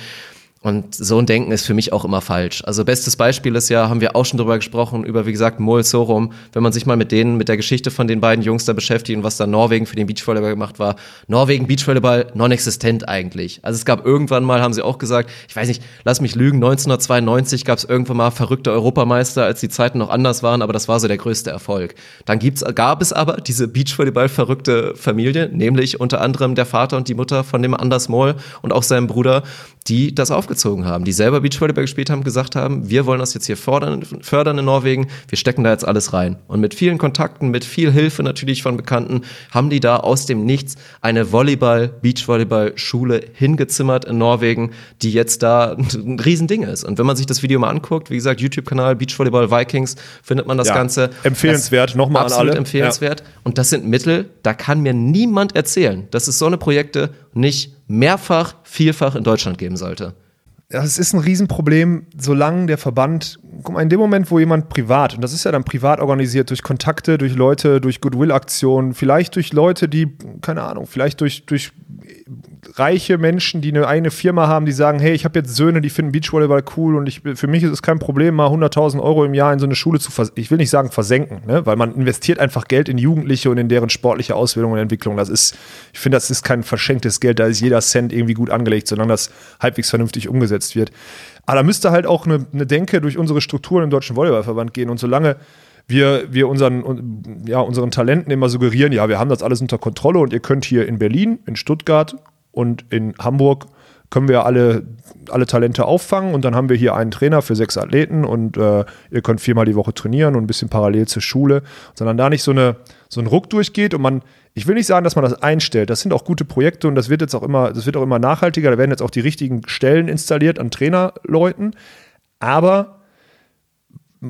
Und so ein Denken ist für mich auch immer falsch. Also bestes Beispiel ist ja, haben wir auch schon drüber gesprochen, über wie gesagt Mol Sorum, wenn man sich mal mit denen, mit der Geschichte von den beiden Jungs da beschäftigt und was da Norwegen für den Beachvolleyball gemacht war. Norwegen Beachvolleyball non-existent eigentlich. Also es gab irgendwann mal, haben sie auch gesagt, ich weiß nicht, lass mich lügen, 1992 gab es irgendwann mal verrückte Europameister, als die Zeiten noch anders waren, aber das war so der größte Erfolg. Dann gibt's, gab es aber diese Beachvolleyball verrückte Familie, nämlich unter anderem der Vater und die Mutter von dem Anders Moll und auch seinem Bruder, die das aufgezogen haben, die selber Beachvolleyball gespielt haben, gesagt haben, wir wollen das jetzt hier fördern, fördern in Norwegen, wir stecken da jetzt alles rein. Und mit vielen Kontakten, mit viel Hilfe natürlich von Bekannten, haben die da aus dem Nichts eine Volleyball, Beachvolleyball-Schule hingezimmert in Norwegen, die jetzt da ein Riesending ist. Und wenn man sich das Video mal anguckt, wie gesagt, YouTube-Kanal Beachvolleyball Vikings, findet man das ja, Ganze. Empfehlenswert, nochmal an alle. empfehlenswert. Ja. Und das sind Mittel, da kann mir niemand erzählen, dass es so eine Projekte nicht mehrfach, vielfach in Deutschland geben sollte. Das ist ein Riesenproblem, solange der Verband, guck mal, in dem Moment, wo jemand privat, und das ist ja dann privat organisiert, durch Kontakte, durch Leute, durch Goodwill-Aktionen, vielleicht durch Leute, die, keine Ahnung, vielleicht durch, durch reiche Menschen, die eine eigene Firma haben, die sagen, hey, ich habe jetzt Söhne, die finden Beachvolleyball cool und ich, für mich ist es kein Problem, mal 100.000 Euro im Jahr in so eine Schule zu, ich will nicht sagen versenken, ne? weil man investiert einfach Geld in Jugendliche und in deren sportliche Ausbildung und Entwicklung. Das ist, ich finde, das ist kein verschenktes Geld, da ist jeder Cent irgendwie gut angelegt, solange das halbwegs vernünftig umgesetzt wird. Aber da müsste halt auch eine, eine Denke durch unsere Strukturen im Deutschen Volleyballverband gehen und solange wir, wir unseren, ja, unseren Talenten immer suggerieren, ja, wir haben das alles unter Kontrolle und ihr könnt hier in Berlin, in Stuttgart und in Hamburg können wir alle, alle Talente auffangen und dann haben wir hier einen Trainer für sechs Athleten und äh, ihr könnt viermal die Woche trainieren und ein bisschen parallel zur Schule, sondern da nicht so, eine, so ein Ruck durchgeht und man, ich will nicht sagen, dass man das einstellt, das sind auch gute Projekte und das wird jetzt auch immer, das wird auch immer nachhaltiger, da werden jetzt auch die richtigen Stellen installiert an Trainerleuten, aber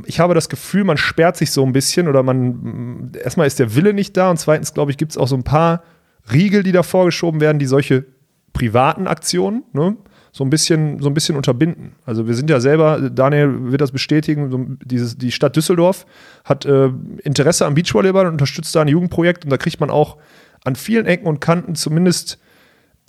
ich habe das Gefühl, man sperrt sich so ein bisschen oder man, erstmal ist der Wille nicht da und zweitens, glaube ich, gibt es auch so ein paar Riegel, die da vorgeschoben werden, die solche privaten Aktionen ne, so, ein bisschen, so ein bisschen unterbinden. Also wir sind ja selber, Daniel wird das bestätigen, so dieses, die Stadt Düsseldorf hat äh, Interesse am Beachvolleyball und unterstützt da ein Jugendprojekt und da kriegt man auch an vielen Ecken und Kanten zumindest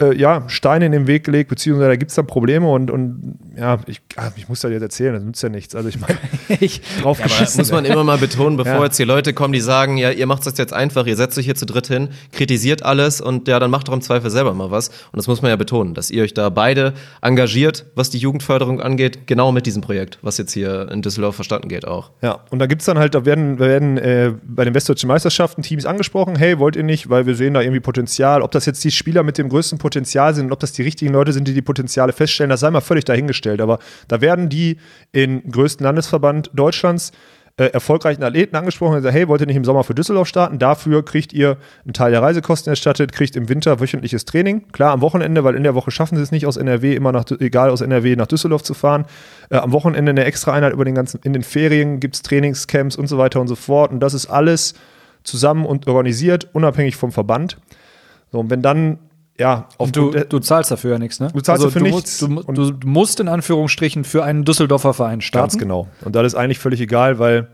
äh, ja, Steine in den Weg gelegt, beziehungsweise da gibt es dann Probleme und, und ja, ich, ah, ich muss das jetzt erzählen, das nützt ja nichts. Also ich meine, *laughs* ich drauf ja, geschissen. Das muss man immer mal betonen, bevor ja. jetzt hier Leute kommen, die sagen, ja, ihr macht das jetzt einfach, ihr setzt euch hier zu dritt hin, kritisiert alles und ja, dann macht doch im Zweifel selber mal was. Und das muss man ja betonen, dass ihr euch da beide engagiert, was die Jugendförderung angeht, genau mit diesem Projekt, was jetzt hier in Düsseldorf verstanden geht auch. Ja, und da gibt es dann halt, da werden, werden äh, bei den Westdeutschen Meisterschaften Teams angesprochen, hey, wollt ihr nicht, weil wir sehen da irgendwie Potenzial, ob das jetzt die Spieler mit dem größten Potenzial sind und ob das die richtigen Leute sind, die die Potenziale feststellen, das sei mal völlig dahingestellt. Aber da werden die im größten Landesverband Deutschlands äh, erfolgreichen Athleten angesprochen und gesagt, hey, wollt ihr nicht im Sommer für Düsseldorf starten? Dafür kriegt ihr einen Teil der Reisekosten erstattet, kriegt im Winter wöchentliches Training. Klar, am Wochenende, weil in der Woche schaffen sie es nicht aus NRW, immer nach, egal aus NRW nach Düsseldorf zu fahren. Äh, am Wochenende eine extra Einheit über den ganzen, in den Ferien gibt es Trainingscamps und so weiter und so fort. Und das ist alles zusammen und organisiert, unabhängig vom Verband. So, und wenn dann ja, du, du zahlst dafür ja nichts, ne? Du zahlst also dafür du nichts. Musst, du, du, musst in Anführungsstrichen für einen Düsseldorfer Verein starten. Ganz genau. Und das ist eigentlich völlig egal, weil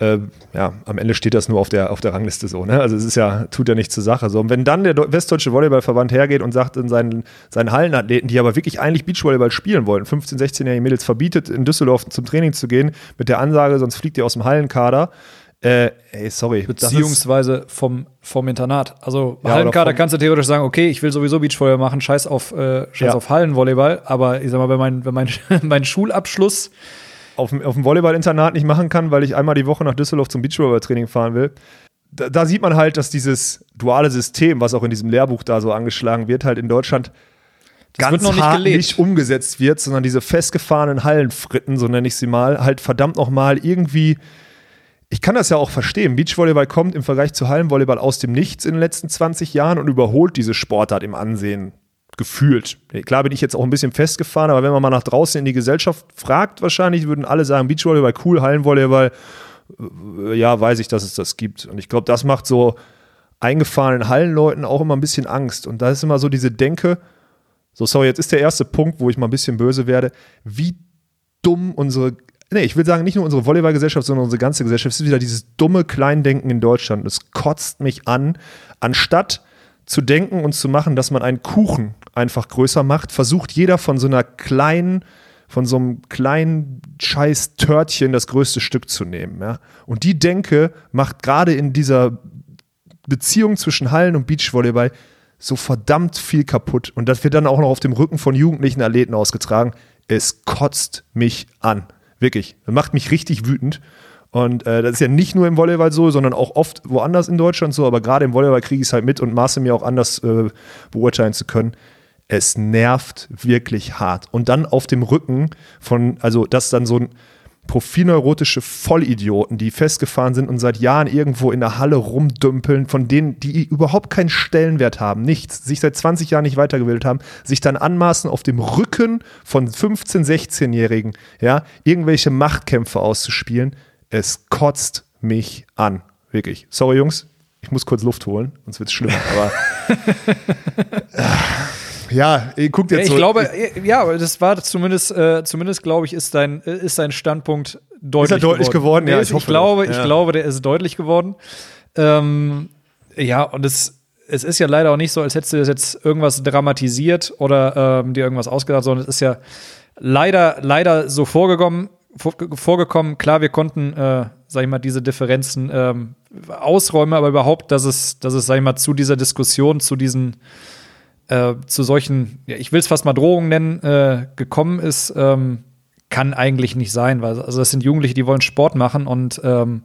äh, ja, am Ende steht das nur auf der, auf der Rangliste so. Ne? Also es ist ja, tut ja nichts zur Sache. So. Und wenn dann der Westdeutsche Volleyballverband hergeht und sagt in seinen, seinen Hallenathleten, die aber wirklich eigentlich Beachvolleyball spielen wollen, 15-, 16-jährige Mädels verbietet, in Düsseldorf zum Training zu gehen, mit der Ansage, sonst fliegt ihr aus dem Hallenkader, Äh, ey, sorry. Beziehungsweise vom, vom Internat. Also Ja, Hallenkader kannst du theoretisch sagen, okay, ich will sowieso Beachvolleyball machen, scheiß auf, äh, scheiß Ja. auf Hallenvolleyball. Aber ich sag mal, wenn mein, wenn mein, *laughs* mein Schulabschluss auf, dem- auf dem Volleyball-Internat nicht machen kann, weil ich einmal die Woche nach Düsseldorf zum Beachvolleyball-Training fahren will. Da, da sieht man halt, dass dieses duale System, was auch in diesem Lehrbuch da so angeschlagen wird, halt in Deutschland ganz wird noch nicht hart gelebt. nicht umgesetzt wird, sondern diese festgefahrenen Hallenfritten, so nenne ich sie mal, halt verdammt nochmal irgendwie. Ich kann das ja auch verstehen. Beachvolleyball kommt im Vergleich zu Hallenvolleyball aus dem Nichts in den letzten 20 Jahren und überholt diese Sportart im Ansehen gefühlt. Klar bin ich jetzt auch ein bisschen festgefahren, aber wenn man mal nach draußen in die Gesellschaft fragt, wahrscheinlich würden alle sagen, Beachvolleyball cool, Hallenvolleyball, äh, ja, weiß ich, dass es das gibt. Und ich glaube, das macht so eingefahrenen Hallenleuten auch immer ein bisschen Angst. Und da ist immer so diese Denke, so, sorry, jetzt ist der erste Punkt, wo ich mal ein bisschen böse werde, wie dumm unsere, nee, ich will sagen, nicht nur unsere Volleyballgesellschaft, sondern unsere ganze Gesellschaft, es ist wieder dieses dumme Kleindenken in Deutschland. Es kotzt mich an, anstatt zu denken und zu machen, dass man einen Kuchen einfach größer macht, versucht jeder von so einer kleinen, von so einem kleinen scheiß Törtchen das größte Stück zu nehmen. Ja? Und die Denke macht gerade in dieser Beziehung zwischen Hallen und Beachvolleyball so verdammt viel kaputt. Und das wird dann auch noch auf dem Rücken von jugendlichen Athleten ausgetragen. Es kotzt mich an. Wirklich. Das macht mich richtig wütend. Und äh, das ist ja nicht nur im Volleyball so, sondern auch oft woanders in Deutschland so. Aber gerade im Volleyball kriege ich es halt mit und maße mir auch anders äh, beurteilen zu können. Es nervt wirklich hart. Und dann auf dem Rücken von, also das dann so ein profilneurotische Vollidioten, die festgefahren sind und seit Jahren irgendwo in der Halle rumdümpeln, von denen, die überhaupt keinen Stellenwert haben, nichts, sich seit 20 Jahren nicht weitergebildet haben, sich dann anmaßen, auf dem Rücken von 15-, 16-Jährigen, ja, irgendwelche Machtkämpfe auszuspielen. Es kotzt mich an. Wirklich. Sorry, Jungs, ich muss kurz Luft holen, sonst wird es schlimmer. Aber *laughs* ja, ihr guckt jetzt ich so. glaube, ja, aber das war zumindest, äh, zumindest glaube ich, ist dein, ist dein Standpunkt deutlich, deutlich geworden? Ja, Der ich ist- hoffe ich glaube, doch. ich Ja. glaube, der ist deutlich geworden. Ähm, ja, und es, es ist ja leider auch nicht so, als hättest du das jetzt irgendwas dramatisiert oder ähm, dir irgendwas ausgedacht, sondern es ist ja leider, leider so vorgekommen, vor, vorgekommen. Klar, wir konnten, äh, sag ich mal, diese Differenzen ähm, ausräumen, aber überhaupt, dass es, dass es, sag ich mal, zu dieser Diskussion, zu diesen äh, zu solchen, ja, ich will es fast mal Drohungen nennen, äh, gekommen ist, ähm, kann eigentlich nicht sein, weil also das sind Jugendliche, die wollen Sport machen und ähm,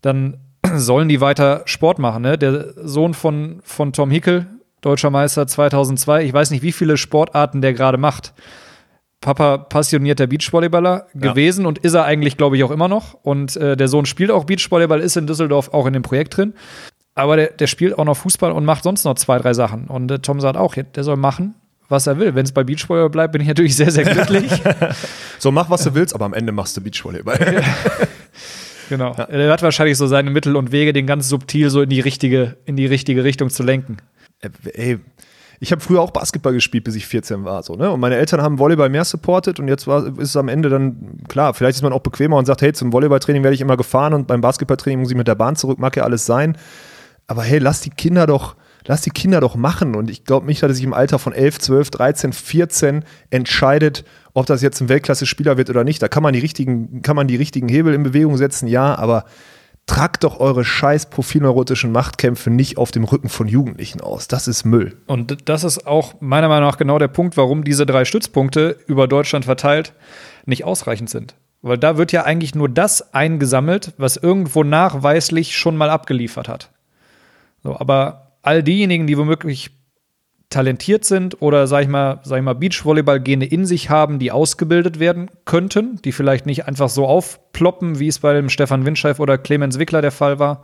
dann *clears throat* sollen die weiter Sport machen. Ne? Der Sohn von, von Tom Hickel, deutscher Meister 2002, ich weiß nicht, wie viele Sportarten der gerade macht. Papa passionierter Beachvolleyballer gewesen und ist er eigentlich, glaube ich, auch immer noch. Und äh, der Sohn spielt auch Beachvolleyball, ist in Düsseldorf auch in dem Projekt drin. Aber der, der spielt auch noch Fußball und macht sonst noch zwei, drei Sachen. Und äh, Tom sagt auch, ja, der soll machen, was er will. Wenn es bei Beachvolleyball bleibt, bin ich natürlich sehr, sehr glücklich. *laughs* So, mach, was du willst, aber am Ende machst du Beachvolleyball. genau. Der hat wahrscheinlich so seine Mittel und Wege, den ganz subtil so in die richtige, in die richtige Richtung zu lenken. Äh, Ey, ich habe früher auch Basketball gespielt, bis ich 14 war. So, ne? Und meine Eltern haben Volleyball mehr supportet und jetzt war, ist es am Ende dann, klar, vielleicht ist man auch bequemer und sagt, hey, zum Volleyballtraining werde ich immer gefahren und beim Basketballtraining muss ich mit der Bahn zurück, mag ja alles sein. Aber hey, lass die Kinder doch, lass die Kinder doch machen. Und ich glaube nicht, dass er sich im Alter von 11, 12, 13, 14 entscheidet, ob das jetzt ein Weltklasse-Spieler wird oder nicht. Da kann man die richtigen, kann man die richtigen Hebel in Bewegung setzen, ja, aber tragt doch eure scheiß profilneurotischen Machtkämpfe nicht auf dem Rücken von Jugendlichen aus. Das ist Müll. Und das ist auch meiner Meinung nach genau der Punkt, warum diese drei Stützpunkte über Deutschland verteilt nicht ausreichend sind. Weil da wird ja eigentlich nur das eingesammelt, was irgendwo nachweislich schon mal abgeliefert hat. So, aber all diejenigen, die womöglich talentiert sind oder sag ich mal, sag ich mal Beachvolleyball-Gene in sich haben, die ausgebildet werden könnten, die vielleicht nicht einfach so aufploppen, wie es bei dem Stefan Windscheif oder Clemens Wickler der Fall war,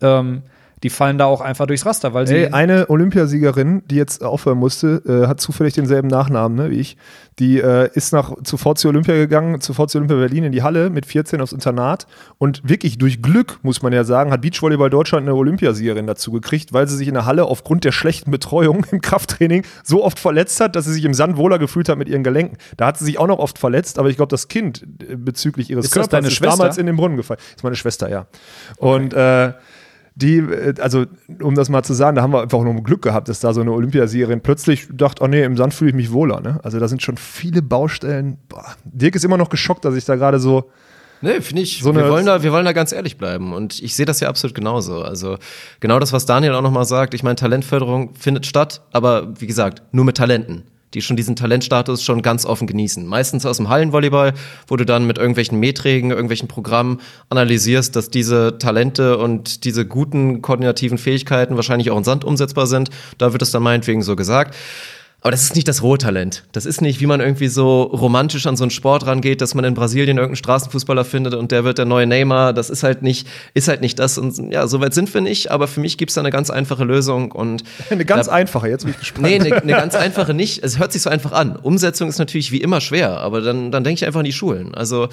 ähm, die fallen da auch einfach durchs Raster, weil sie Ey, eine Olympiasiegerin, die jetzt aufhören musste, äh, hat zufällig denselben Nachnamen ne, wie ich. Die äh, ist nach zu VC Olympia gegangen, zu VC Olympia Berlin in die Halle mit 14 aufs Internat. Und wirklich durch Glück, muss man ja sagen, hat Beachvolleyball Deutschland eine Olympiasiegerin dazu gekriegt, weil sie sich in der Halle aufgrund der schlechten Betreuung *laughs* im Krafttraining so oft verletzt hat, dass sie sich im Sand wohler gefühlt hat mit ihren Gelenken. Da hat sie sich auch noch oft verletzt, aber ich glaube, das Kind äh, bezüglich ihres Ist das Körpers deine ist Schwester? damals in den Brunnen gefallen. ist meine Schwester, ja. Und äh, die, äh, also um das mal zu sagen, da haben wir einfach nur Glück gehabt, dass da so eine Olympiasiegerin plötzlich dachte, oh nee, im Sand fühle ich mich wohler. Ne? Also da sind schon viele Baustellen. Boah. Dirk ist immer noch geschockt, dass ich da gerade so Nee, finde ich. So wir, wollen da, wir wollen da ganz ehrlich bleiben. Und ich sehe das ja absolut genauso. Also genau das, was Daniel auch nochmal sagt. Ich meine, Talentförderung findet statt, aber wie gesagt, nur mit Talenten die schon diesen Talentstatus schon ganz offen genießen. Meistens aus dem Hallenvolleyball, wo du dann mit irgendwelchen Meträgen, irgendwelchen Programmen analysierst, dass diese Talente und diese guten koordinativen Fähigkeiten wahrscheinlich auch in Sand umsetzbar sind. Da wird es dann meinetwegen so gesagt. Aber das ist nicht das rohe Talent. Das ist nicht, wie man irgendwie so romantisch an so einen Sport rangeht, dass man in Brasilien irgendeinen Straßenfußballer findet und der wird der neue Neymar. Das ist halt nicht, ist halt nicht das. Und ja, soweit sind wir nicht. Aber für mich gibt's da eine ganz einfache Lösung und *laughs* Eine ganz da, einfache, jetzt bin ich gespannt. Nee, eine, eine ganz einfache nicht. Es hört sich so einfach an. Umsetzung ist natürlich wie immer schwer, aber dann, dann denke ich einfach an die Schulen. Also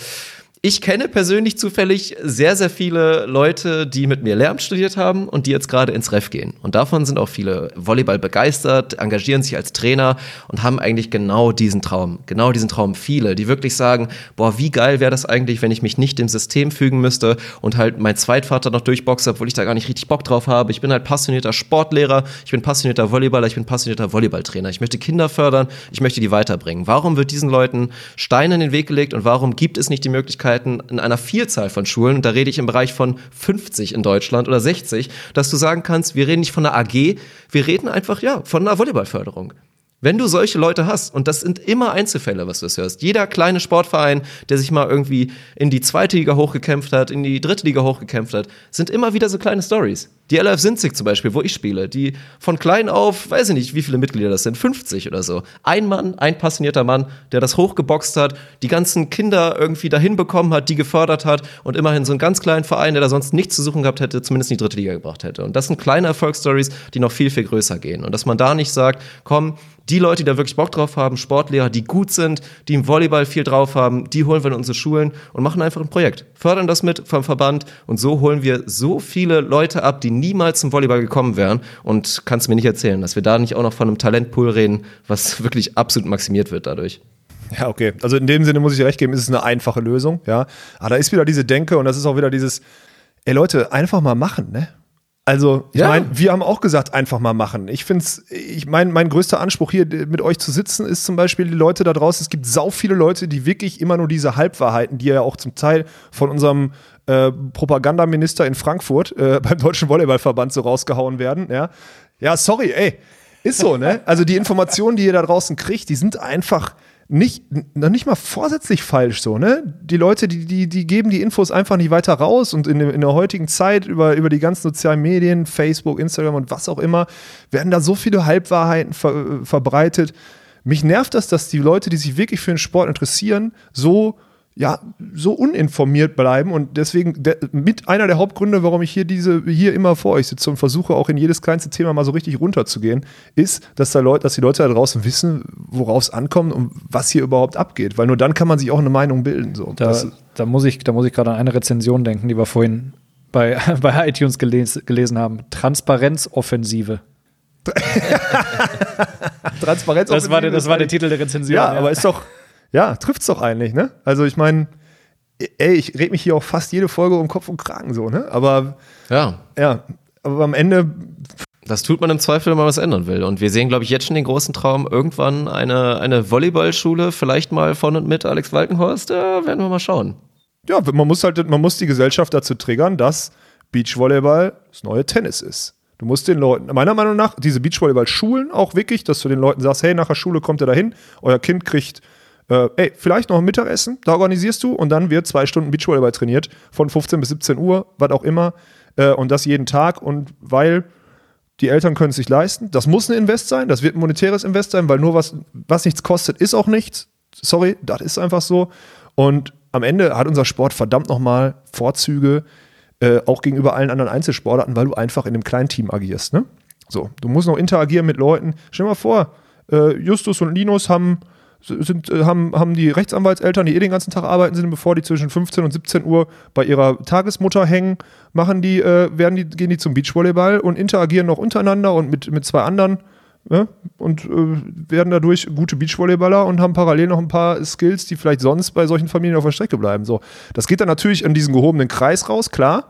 ich kenne persönlich zufällig sehr, sehr viele Leute, die mit mir Lehramt studiert haben und die jetzt gerade ins Ref gehen. Und davon sind auch viele Volleyball begeistert, engagieren sich als Trainer und haben eigentlich genau diesen Traum. Genau diesen Traum viele, die wirklich sagen, boah, wie geil wäre das eigentlich, wenn ich mich nicht dem System fügen müsste und halt mein Zweitvater noch durchboxe, obwohl ich da gar nicht richtig Bock drauf habe. Ich bin halt passionierter Sportlehrer, ich bin passionierter Volleyballer, ich bin passionierter Volleyballtrainer. Ich möchte Kinder fördern, ich möchte die weiterbringen. Warum wird diesen Leuten Steine in den Weg gelegt und warum gibt es nicht die Möglichkeit, in einer Vielzahl von Schulen, und da rede ich im Bereich von 50 in Deutschland oder 60, dass du sagen kannst, wir reden nicht von einer AG, wir reden einfach, ja, von einer Volleyballförderung. Wenn du solche Leute hast, und das sind immer Einzelfälle, was du es hörst, jeder kleine Sportverein, der sich mal irgendwie in die zweite Liga hochgekämpft hat, in die dritte Liga hochgekämpft hat, sind immer wieder so kleine Stories. Die LF Sinzig zum Beispiel, wo ich spiele, die von klein auf, weiß ich nicht, wie viele Mitglieder das sind, 50 oder so. Ein Mann, ein passionierter Mann, der das hochgeboxt hat, die ganzen Kinder irgendwie dahin bekommen hat, die gefördert hat und immerhin so einen ganz kleinen Verein, der da sonst nichts zu suchen gehabt hätte, zumindest in die dritte Liga gebracht hätte. Und das sind kleine Erfolgsstories, die noch viel, viel größer gehen. Und dass man da nicht sagt, komm, die Leute, die da wirklich Bock drauf haben, Sportlehrer, die gut sind, die im Volleyball viel drauf haben, die holen wir in unsere Schulen und machen einfach ein Projekt. Fördern das mit vom Verband und so holen wir so viele Leute ab, die niemals zum Volleyball gekommen wären und kannst mir nicht erzählen, dass wir da nicht auch noch von einem Talentpool reden, was *laughs* wirklich absolut maximiert wird dadurch. Ja, okay. Also in dem Sinne muss ich recht geben, ist es eine einfache Lösung, ja. Aber da ist wieder diese Denke und das ist auch wieder dieses, ey Leute, einfach mal machen, ne? Also, ich Ja. meine, wir haben auch gesagt, einfach mal machen. Ich finde es, ich mein, mein größter Anspruch hier mit euch zu sitzen ist zum Beispiel die Leute da draußen. Es gibt sau viele Leute, die wirklich immer nur diese Halbwahrheiten, die ja auch zum Teil von unserem äh, Propagandaminister in Frankfurt äh, *laughs* beim Deutschen Volleyballverband so rausgehauen werden, ja. Ja, sorry, ey. Ist so, ne? Also die Informationen, die ihr da draußen kriegt, die sind einfach nicht, noch nicht mal vorsätzlich falsch so, ne? Die Leute, die, die, die geben die Infos einfach nicht weiter raus und in, der- in der heutigen Zeit über, über die ganzen sozialen Medien, Facebook, Instagram und was auch immer, werden da so viele Halbwahrheiten ver, verbreitet. Mich nervt das, dass die Leute, die sich wirklich für den Sport interessieren, so ja, so uninformiert bleiben und deswegen der, mit einer der Hauptgründe, warum ich hier diese hier immer vor euch sitze und versuche auch in jedes kleinste Thema mal so richtig runterzugehen, ist, dass da Leute, dass die Leute da draußen wissen, worauf es ankommt und was hier überhaupt abgeht, weil nur dann kann man sich auch eine Meinung bilden. So. Da, Das- da muss ich, da muss ich gerade an eine Rezension denken, die wir vorhin bei, *laughs* bei iTunes geles, gelesen haben. Transparenzoffensive. *laughs* Transparenz. Das war, der, das war der Titel der Rezension. Ja, aber ist doch, ja, trifft's doch eigentlich, ne? Also ich meine, ey, ich rede mich hier auch fast jede Folge um Kopf und Kragen so, ne? Aber Ja, ja, aber am Ende Das tut man im Zweifel, wenn man was ändern will. Und wir sehen, glaube ich, jetzt schon den großen Traum, irgendwann eine, eine Volleyballschule, vielleicht mal von und mit Alex Walkenhorst. Da werden wir mal schauen. ja, man muss halt, man muss die Gesellschaft dazu triggern, dass Beachvolleyball das neue Tennis ist. Du musst den Leuten, meiner Meinung nach, diese Beachvolleyball-Schulen auch wirklich, dass du den Leuten sagst, hey, nach der Schule kommt ihr dahin, euer Kind kriegt, äh, ey, vielleicht noch ein Mittagessen, da organisierst du und dann wird zwei Stunden Beachvolleyball trainiert, von 15 bis 17 Uhr, was auch immer, äh, und das jeden Tag und weil die Eltern können es sich leisten, das muss ein Invest sein, das wird ein monetäres Invest sein, weil nur was, was nichts kostet, ist auch nichts. Sorry, das ist einfach so. Und am Ende hat unser Sport verdammt nochmal Vorzüge, äh, auch gegenüber allen anderen Einzelsportarten, weil du einfach in einem kleinen Team agierst. Ne? So, du musst noch interagieren mit Leuten. Stell dir mal vor, äh, Justus und Linus haben, sind, äh, haben, haben die Rechtsanwaltseltern, die eh den ganzen Tag arbeiten sind, bevor die zwischen 15 und 17 Uhr bei ihrer Tagesmutter hängen, machen die, äh, werden die, gehen die zum Beachvolleyball und interagieren noch untereinander und mit, mit zwei anderen ne? und äh, werden dadurch gute Beachvolleyballer und haben parallel noch ein paar Skills, die vielleicht sonst bei solchen Familien auf der Strecke bleiben. So, das geht dann natürlich in diesen gehobenen Kreis raus, klar,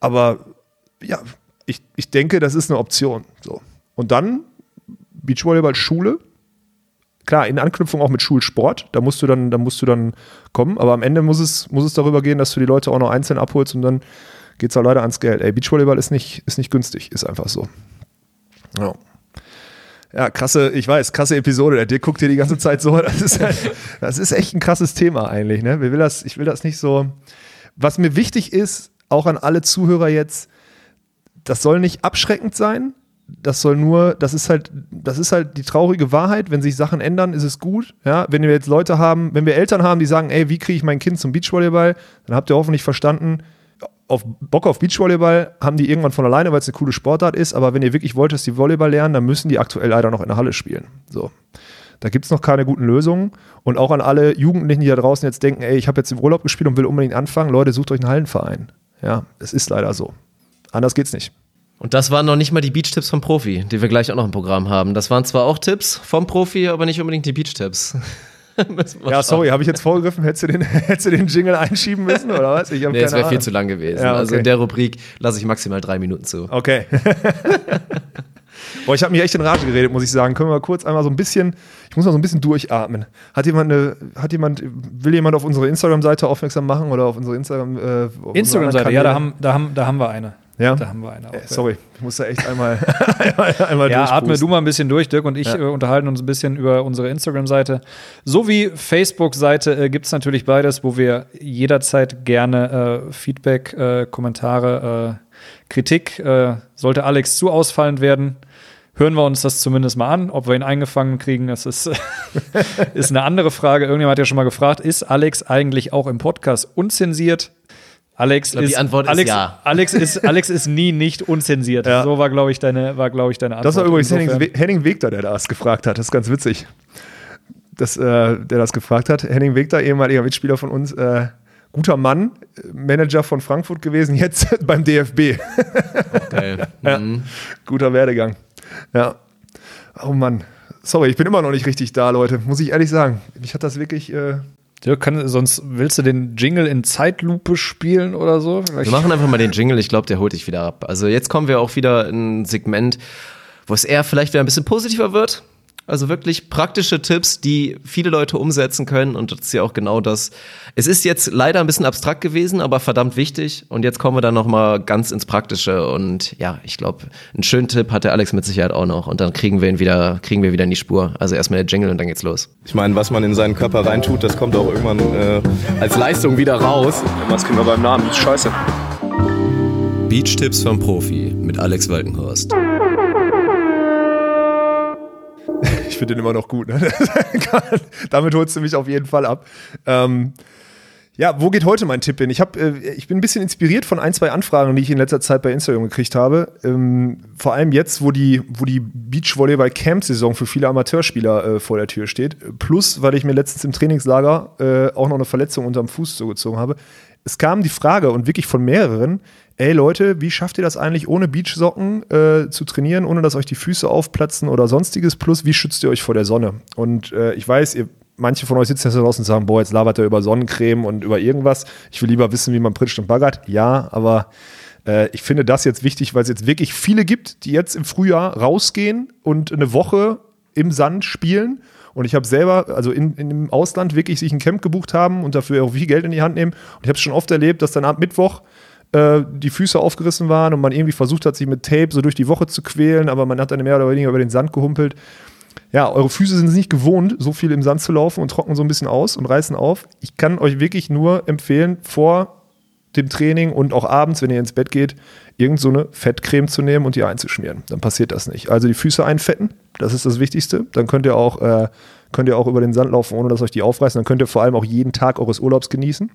aber ja, ich, ich denke, das ist eine Option. So. Und dann Beachvolleyball-Schule, klar, in Anknüpfung auch mit Schulsport, da musst du dann, da musst du dann kommen, aber am Ende muss es, muss es darüber gehen, dass du die Leute auch noch einzeln abholst und dann geht es halt leider ans Geld. Ey, Beachvolleyball ist nicht, ist nicht günstig, ist einfach so. Ja. Ja, krasse, ich weiß, krasse Episode. Der Dirk guckt dir die ganze Zeit so. Das ist, halt, *laughs* das ist echt ein krasses Thema eigentlich. Ne? Ich, will das, ich will das nicht so. Was mir wichtig ist, auch an alle Zuhörer jetzt, das soll nicht abschreckend sein. Das soll nur, das ist halt, das ist halt die traurige Wahrheit. Wenn sich Sachen ändern, ist es gut. Ja, wenn wir jetzt Leute haben, wenn wir Eltern haben, die sagen, ey, wie kriege ich mein Kind zum Beachvolleyball, dann habt ihr hoffentlich verstanden, auf Bock auf Beachvolleyball haben die irgendwann von alleine, weil es eine coole Sportart ist. Aber wenn ihr wirklich wollt, dass die Volleyball lernen, dann müssen die aktuell leider noch in der Halle spielen. So. Da gibt es noch keine guten Lösungen. Und auch an alle Jugendlichen, die da draußen jetzt denken, ey, ich habe jetzt im Urlaub gespielt und will unbedingt anfangen. Leute, sucht euch einen Hallenverein. Ja, es ist leider so. Anders geht's nicht. Und das waren noch nicht mal die Beach-Tipps vom Profi, die wir gleich auch noch im Programm haben. Das waren zwar auch Tipps vom Profi, aber nicht unbedingt die Beach-Tipps. *laughs* ja, sorry, habe ich jetzt vorgegriffen? Hättest du, den, *laughs* hättest du den Jingle einschieben müssen oder was? Ich nee, es wäre viel zu lang gewesen. Ja, okay. Also in der Rubrik lasse ich maximal drei Minuten zu. Okay. *laughs* Boah, ich habe mich echt in Rage geredet, muss ich sagen. Können wir mal kurz einmal so ein bisschen, ich muss mal so ein bisschen durchatmen. Hat jemand, eine, hat jemand, will jemand auf unsere Instagram-Seite aufmerksam machen oder auf unsere Instagram? Äh, Instagram-Seite, ja, da haben, da, haben, da haben wir eine. Ja? Da haben wir eine. Äh, sorry, ich muss da echt einmal, *laughs* einmal, einmal Ja, atme du mal ein bisschen durch, Dirk und ich ja. äh, unterhalten uns ein bisschen über unsere Instagram-Seite. Sowie Facebook-Seite äh, gibt es natürlich beides, wo wir jederzeit gerne äh, Feedback, äh, Kommentare, äh, Kritik, sollte Alex zu ausfallend werden, hören wir uns das zumindest mal an. Ob wir ihn eingefangen kriegen, das ist, *laughs* ist eine andere Frage. Irgendjemand hat ja schon mal gefragt, ist Alex eigentlich auch im Podcast unzensiert? Alex glaub, ist, die Antwort Alex, ist ja. Alex ist, *laughs* Alex ist nie nicht unzensiert. Ja. So war, glaube ich, deine, war, glaube ich, deine Antwort. Das war übrigens Henning, Henning Wegter, der das gefragt hat. Das ist ganz witzig. Das, äh, der das gefragt hat. Henning Wegter, ehemaliger Mitspieler von uns, äh, guter Mann, Manager von Frankfurt gewesen, jetzt *laughs* beim DFB. Okay. *laughs* ja. Mhm. Guter Werdegang. Ja. Oh Mann. Sorry, ich bin immer noch nicht richtig da, Leute. Muss ich ehrlich sagen. Mich hat das wirklich. Äh Dirk, kann, sonst willst du den Jingle in Zeitlupe spielen oder so? Vielleicht? Wir machen einfach mal den Jingle, ich glaube, der holt dich wieder ab. Also jetzt kommen wir auch wieder in ein Segment, wo es eher vielleicht wieder ein bisschen positiver wird. Also wirklich praktische Tipps, die viele Leute umsetzen können. Und das ist ja auch genau das. Es ist jetzt leider ein bisschen abstrakt gewesen, aber verdammt wichtig. Und jetzt kommen wir dann nochmal ganz ins Praktische. Und ja, ich glaube, einen schönen Tipp hat der Alex mit Sicherheit auch noch. Und dann kriegen wir ihn wieder, kriegen wir wieder in die Spur. Also erstmal der Jingle und dann geht's los. Ich meine, was man in seinen Körper reintut, das kommt auch irgendwann äh, als Leistung wieder raus. Was kriegen wir beim Namen? Scheiße. Beach-Tipps vom Profi mit Alex Walkenhorst. Ich finde den immer noch gut. Ne? *laughs* Damit holst du mich auf jeden Fall ab. Ähm, ja, wo geht heute mein Tipp hin? Ich, hab, äh, ich bin ein bisschen inspiriert von ein, zwei Anfragen, die ich in letzter Zeit bei Instagram gekriegt habe. Ähm, vor allem jetzt, wo die, wo die Beachvolleyball-Camp-Saison für viele Amateurspieler äh, vor der Tür steht. Plus, weil ich mir letztens im Trainingslager äh, auch noch eine Verletzung unterm Fuß zugezogen habe. Es kam die Frage und wirklich von mehreren, ey Leute, wie schafft ihr das eigentlich ohne Beachsocken äh, zu trainieren, ohne dass euch die Füße aufplatzen oder sonstiges? Plus, wie schützt ihr euch vor der Sonne? Und äh, ich weiß, ihr, manche von euch sitzen jetzt draußen und sagen, boah, jetzt labert er über Sonnencreme und über irgendwas. Ich will lieber wissen, wie man pritscht und baggert. Ja, aber äh, ich finde das jetzt wichtig, weil es jetzt wirklich viele gibt, die jetzt im Frühjahr rausgehen und eine Woche im Sand spielen. Und ich habe selber, also in, in dem Ausland, wirklich sich ein Camp gebucht haben und dafür auch viel Geld in die Hand nehmen. Und ich habe es schon oft erlebt, dass dann ab Mittwoch äh, die Füße aufgerissen waren und man irgendwie versucht hat, sich mit Tape so durch die Woche zu quälen, aber man hat dann mehr oder weniger über den Sand gehumpelt. Ja, eure Füße sind es nicht gewohnt, so viel im Sand zu laufen und trocknen so ein bisschen aus und reißen auf. Ich kann euch wirklich nur empfehlen, vor dem Training und auch abends, wenn ihr ins Bett geht, irgend so eine Fettcreme zu nehmen und die einzuschmieren. Dann passiert das nicht. Also die Füße einfetten, das ist das Wichtigste. Dann könnt ihr auch, äh, könnt ihr auch über den Sand laufen, ohne dass euch die aufreißen. Dann könnt ihr vor allem auch jeden Tag eures Urlaubs genießen.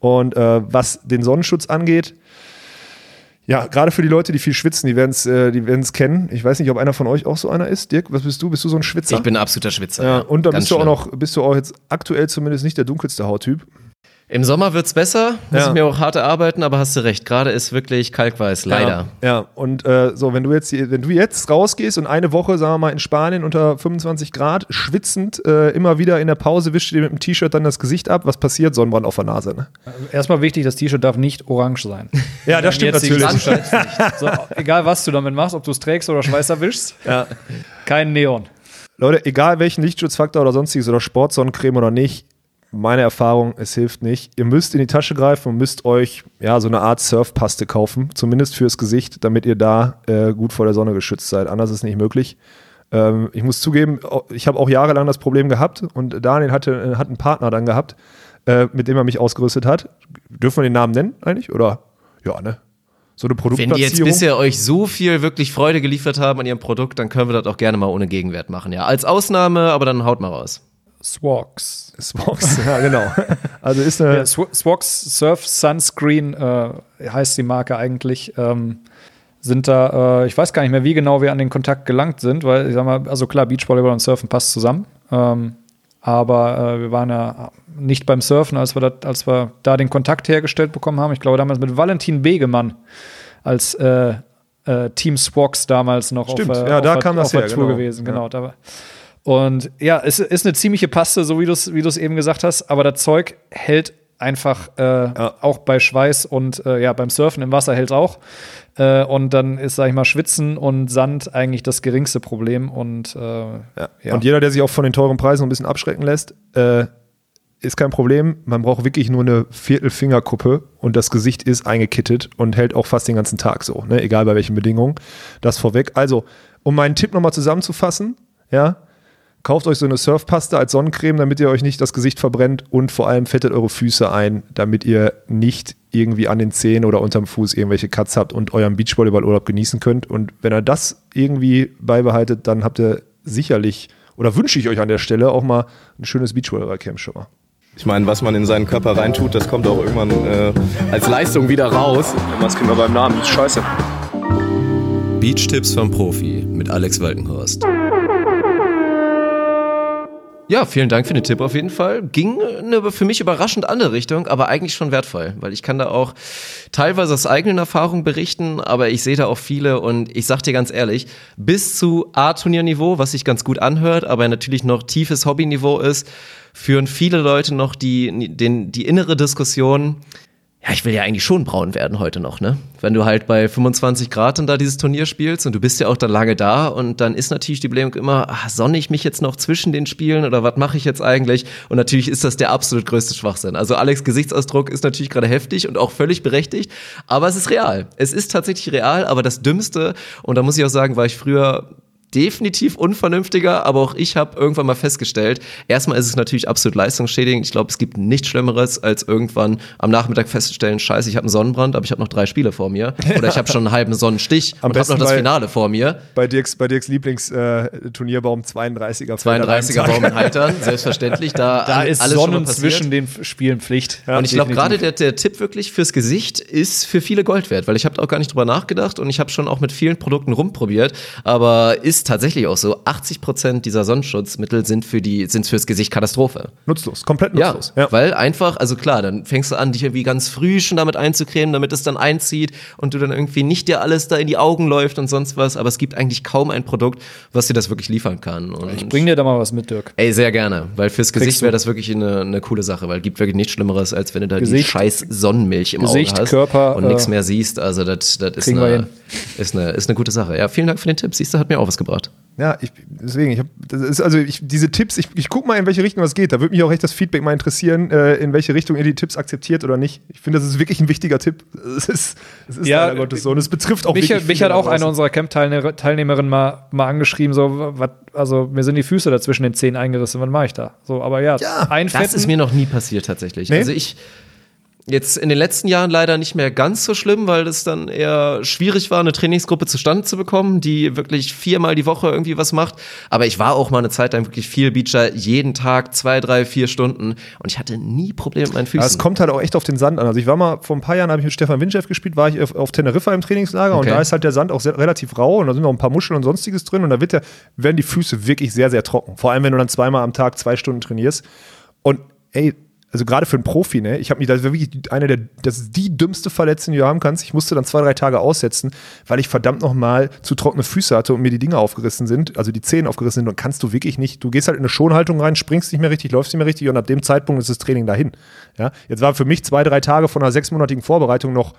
Und äh, was den Sonnenschutz angeht, ja, gerade für die Leute, die viel schwitzen, die werden es äh, die kennen. Ich weiß nicht, ob einer von euch auch so einer ist. Dirk, was bist du? Bist du so ein Schwitzer? Ich bin ein absoluter Schwitzer. Ja, und dann bist du auch noch, bist du auch jetzt aktuell zumindest nicht der dunkelste Hauttyp. Im Sommer wird es besser, muss ja. ich mir auch hart erarbeiten, aber hast du recht, gerade ist wirklich kalkweiß, leider. Ja, ja. und äh, so, wenn du jetzt wenn du jetzt rausgehst und eine Woche, sagen wir mal, in Spanien unter 25 Grad, schwitzend, äh, immer wieder in der Pause wischst du dir mit dem T-Shirt dann das Gesicht ab, was passiert? Sonnenbrand auf der Nase. Ne? Also erstmal wichtig, das T-Shirt darf nicht orange sein. *laughs* ja, das stimmt natürlich. so, egal, was du damit machst, ob du es trägst oder Schweiß erwischst, *laughs* ja. kein Neon. Leute, egal welchen Lichtschutzfaktor oder sonstiges oder Sportsonnencreme oder nicht, meine Erfahrung, es hilft nicht. Ihr müsst in die Tasche greifen und müsst euch ja so eine Art Surfpaste kaufen, zumindest fürs Gesicht, damit ihr da äh, gut vor der Sonne geschützt seid. Anders ist nicht möglich. Ähm, ich muss zugeben, ich habe auch jahrelang das Problem gehabt und Daniel hatte, äh, hat einen Partner dann gehabt, äh, mit dem er mich ausgerüstet hat. Dürfen wir den Namen nennen eigentlich? Oder ja, ne? So eine Produktplatzierung. Wenn die jetzt bisher euch so viel wirklich Freude geliefert haben an ihrem Produkt, dann können wir das auch gerne mal ohne Gegenwert machen. Ja, als Ausnahme, aber dann haut mal raus. Swags. Swags, *laughs* ja, genau. Also ist eine. Ja, Swags Surf Sunscreen äh, heißt die Marke eigentlich. Ähm, sind da, äh, ich weiß gar nicht mehr, wie genau wir an den Kontakt gelangt sind, weil ich sag mal, also klar, Beachvolleyball und Surfen passt zusammen. Ähm, aber äh, wir waren ja nicht beim Surfen, als wir, dat, als wir da den Kontakt hergestellt bekommen haben. Ich glaube damals mit Valentin Begemann als äh, äh, Team Swox damals noch Stimmt. auf, ja, da auf, kam auf das der her, Tour genau. gewesen. Genau. Ja. Da war, und ja, es ist eine ziemliche Paste, so wie du es wie du's eben gesagt hast, aber das Zeug hält einfach äh, auch bei Schweiß und äh, ja, beim Surfen im Wasser hält es auch. Äh, und dann ist, sag ich mal, Schwitzen und Sand eigentlich das geringste Problem. Und, äh, ja. und jeder, der sich auch von den teuren Preisen ein bisschen abschrecken lässt, äh, ist kein Problem. Man braucht wirklich nur eine Viertelfingerkuppe und das Gesicht ist eingekittet und hält auch fast den ganzen Tag so, ne? egal bei welchen Bedingungen. Das vorweg. Also, um meinen Tipp nochmal zusammenzufassen, ja, kauft euch so eine Surfpaste als Sonnencreme, damit ihr euch nicht das Gesicht verbrennt und vor allem fettet eure Füße ein, damit ihr nicht irgendwie an den Zehen oder unterm Fuß irgendwelche Cuts habt und euren Beachvolleyballurlaub genießen könnt. Und wenn ihr das irgendwie beibehaltet, dann habt ihr sicherlich oder wünsche ich euch an der Stelle auch mal ein schönes Beachvolleyball-Camp schon mal. Ich meine, was man in seinen Körper reintut, das kommt auch irgendwann äh, als Leistung wieder raus. Was kriegen wir beim Namen? Das ist scheiße. Beach-Tipps vom Profi mit Alex Walkenhorst. Ja, vielen Dank für den Tipp auf jeden Fall. Ging eine für mich überraschend andere Richtung, aber eigentlich schon wertvoll, weil ich kann da auch teilweise aus eigenen Erfahrungen berichten, aber ich sehe da auch viele und ich sag dir ganz ehrlich, bis zu A-Turnierniveau, was sich ganz gut anhört, aber natürlich noch tiefes Hobbyniveau ist, führen viele Leute noch die, den, die innere Diskussion, ja, ich will ja eigentlich schon braun werden heute noch, ne? Wenn du halt bei 25 Grad dann da dieses Turnier spielst und du bist ja auch dann lange da und dann ist natürlich die Blähung immer, ach, sonne ich mich jetzt noch zwischen den Spielen oder was mache ich jetzt eigentlich? Und natürlich ist das der absolut größte Schwachsinn. Also Alex Gesichtsausdruck ist natürlich gerade heftig und auch völlig berechtigt, aber es ist real. Es ist tatsächlich real, aber das Dümmste, und da muss ich auch sagen, war ich früher definitiv unvernünftiger, aber auch ich habe irgendwann mal festgestellt, erstmal ist es natürlich absolut leistungsschädigend. Ich glaube, es gibt nichts Schlimmeres, als irgendwann am Nachmittag festzustellen, scheiße, ich habe einen Sonnenbrand, aber ich habe noch drei Spiele vor mir. *laughs* Oder ich habe schon einen halben Sonnenstich Am und habe noch das bei- Finale vor mir. Bei Dirks, bei Dirks Lieblingsturnierbaum 32er. 32er Baum in Haltern, selbstverständlich. Da, *laughs* da all- ist alles Sonnen zwischen den Spielen Pflicht. und ich glaube, gerade der, der Tipp wirklich fürs Gesicht ist für viele Gold wert, weil ich habe auch gar nicht drüber nachgedacht und ich habe schon auch mit vielen Produkten rumprobiert, aber ist tatsächlich auch so, 80 Prozent dieser Sonnenschutzmittel sind für die, sind fürs Gesicht Katastrophe. Nutzlos, komplett Ja, nutzlos. weil einfach, also klar, dann fängst du an, dich irgendwie ganz früh schon damit einzucremen, damit es dann einzieht und du dann irgendwie nicht dir alles da in die Augen läuft und sonst was, aber es gibt eigentlich kaum ein Produkt, was dir das wirklich liefern kann. Und Ich bring dir da mal was mit, Dirk. Ey, sehr gerne, weil fürs Gesicht wäre das wirklich eine, eine coole Sache, weil es gibt wirklich nichts Schlimmeres, als wenn du da die Gesicht- scheiß Sonnenmilch im Gesicht, Auge hast Körper, und nichts äh, mehr siehst. Also das, das ist, eine. Ist, eine, ist eine gute Sache. Ja, vielen Dank für den Tipp. Siehst du, hat mir auch was gebracht. Ja, ich, deswegen, ich hab, das ist also ich, diese Tipps, ich, ich gucke mal, in welche Richtung das geht. Da würde mich auch echt das Feedback mal interessieren, äh, in welche Richtung ihr die Tipps akzeptiert oder nicht. Ich finde, das ist wirklich ein wichtiger Tipp. Es ist, es ist Ja, leider Gottes so. Und es betrifft auch Mich, wirklich mich hat auch eine unserer Camp-Teilnehmerinnen mal, mal angeschrieben, so, was, also mir sind die Füße da zwischen den Zehen eingerissen, was mache ich da? So, aber ja, einfetten. Das ist mir noch nie passiert tatsächlich. Nee? Also ich jetzt in den letzten Jahren leider nicht mehr ganz so schlimm, weil es dann eher schwierig war, eine Trainingsgruppe zustande zu bekommen, die wirklich viermal die Woche irgendwie was macht. Aber ich war auch mal eine Zeit lang wirklich viel Beacher, jeden Tag zwei, drei, vier Stunden und ich hatte nie Probleme mit meinen Füßen. Ja, es kommt halt auch echt auf den Sand an. Also ich war mal vor ein paar Jahren, habe ich mit Stefan Winchef gespielt, war ich auf, auf Teneriffa im Trainingslager Okay. und da ist halt der Sand auch sehr, relativ rau und da sind noch ein paar Muscheln und sonstiges drin und da wird der, werden die Füße wirklich sehr, sehr trocken. Vor allem, wenn du dann zweimal am Tag zwei Stunden trainierst. Und ey, also gerade für einen Profi, ne, ich habe mich, das war wirklich eine der, das ist die dümmste Verletzung, die du haben kannst. Ich musste dann zwei, drei Tage aussetzen, weil ich verdammt nochmal zu trockene Füße hatte und mir die Dinge aufgerissen sind, also die Zehen aufgerissen sind und kannst du wirklich nicht, du gehst halt in eine Schonhaltung rein, springst nicht mehr richtig, läufst nicht mehr richtig und ab dem Zeitpunkt ist das Training dahin. Ja, jetzt war für mich zwei, drei Tage von einer sechsmonatigen Vorbereitung noch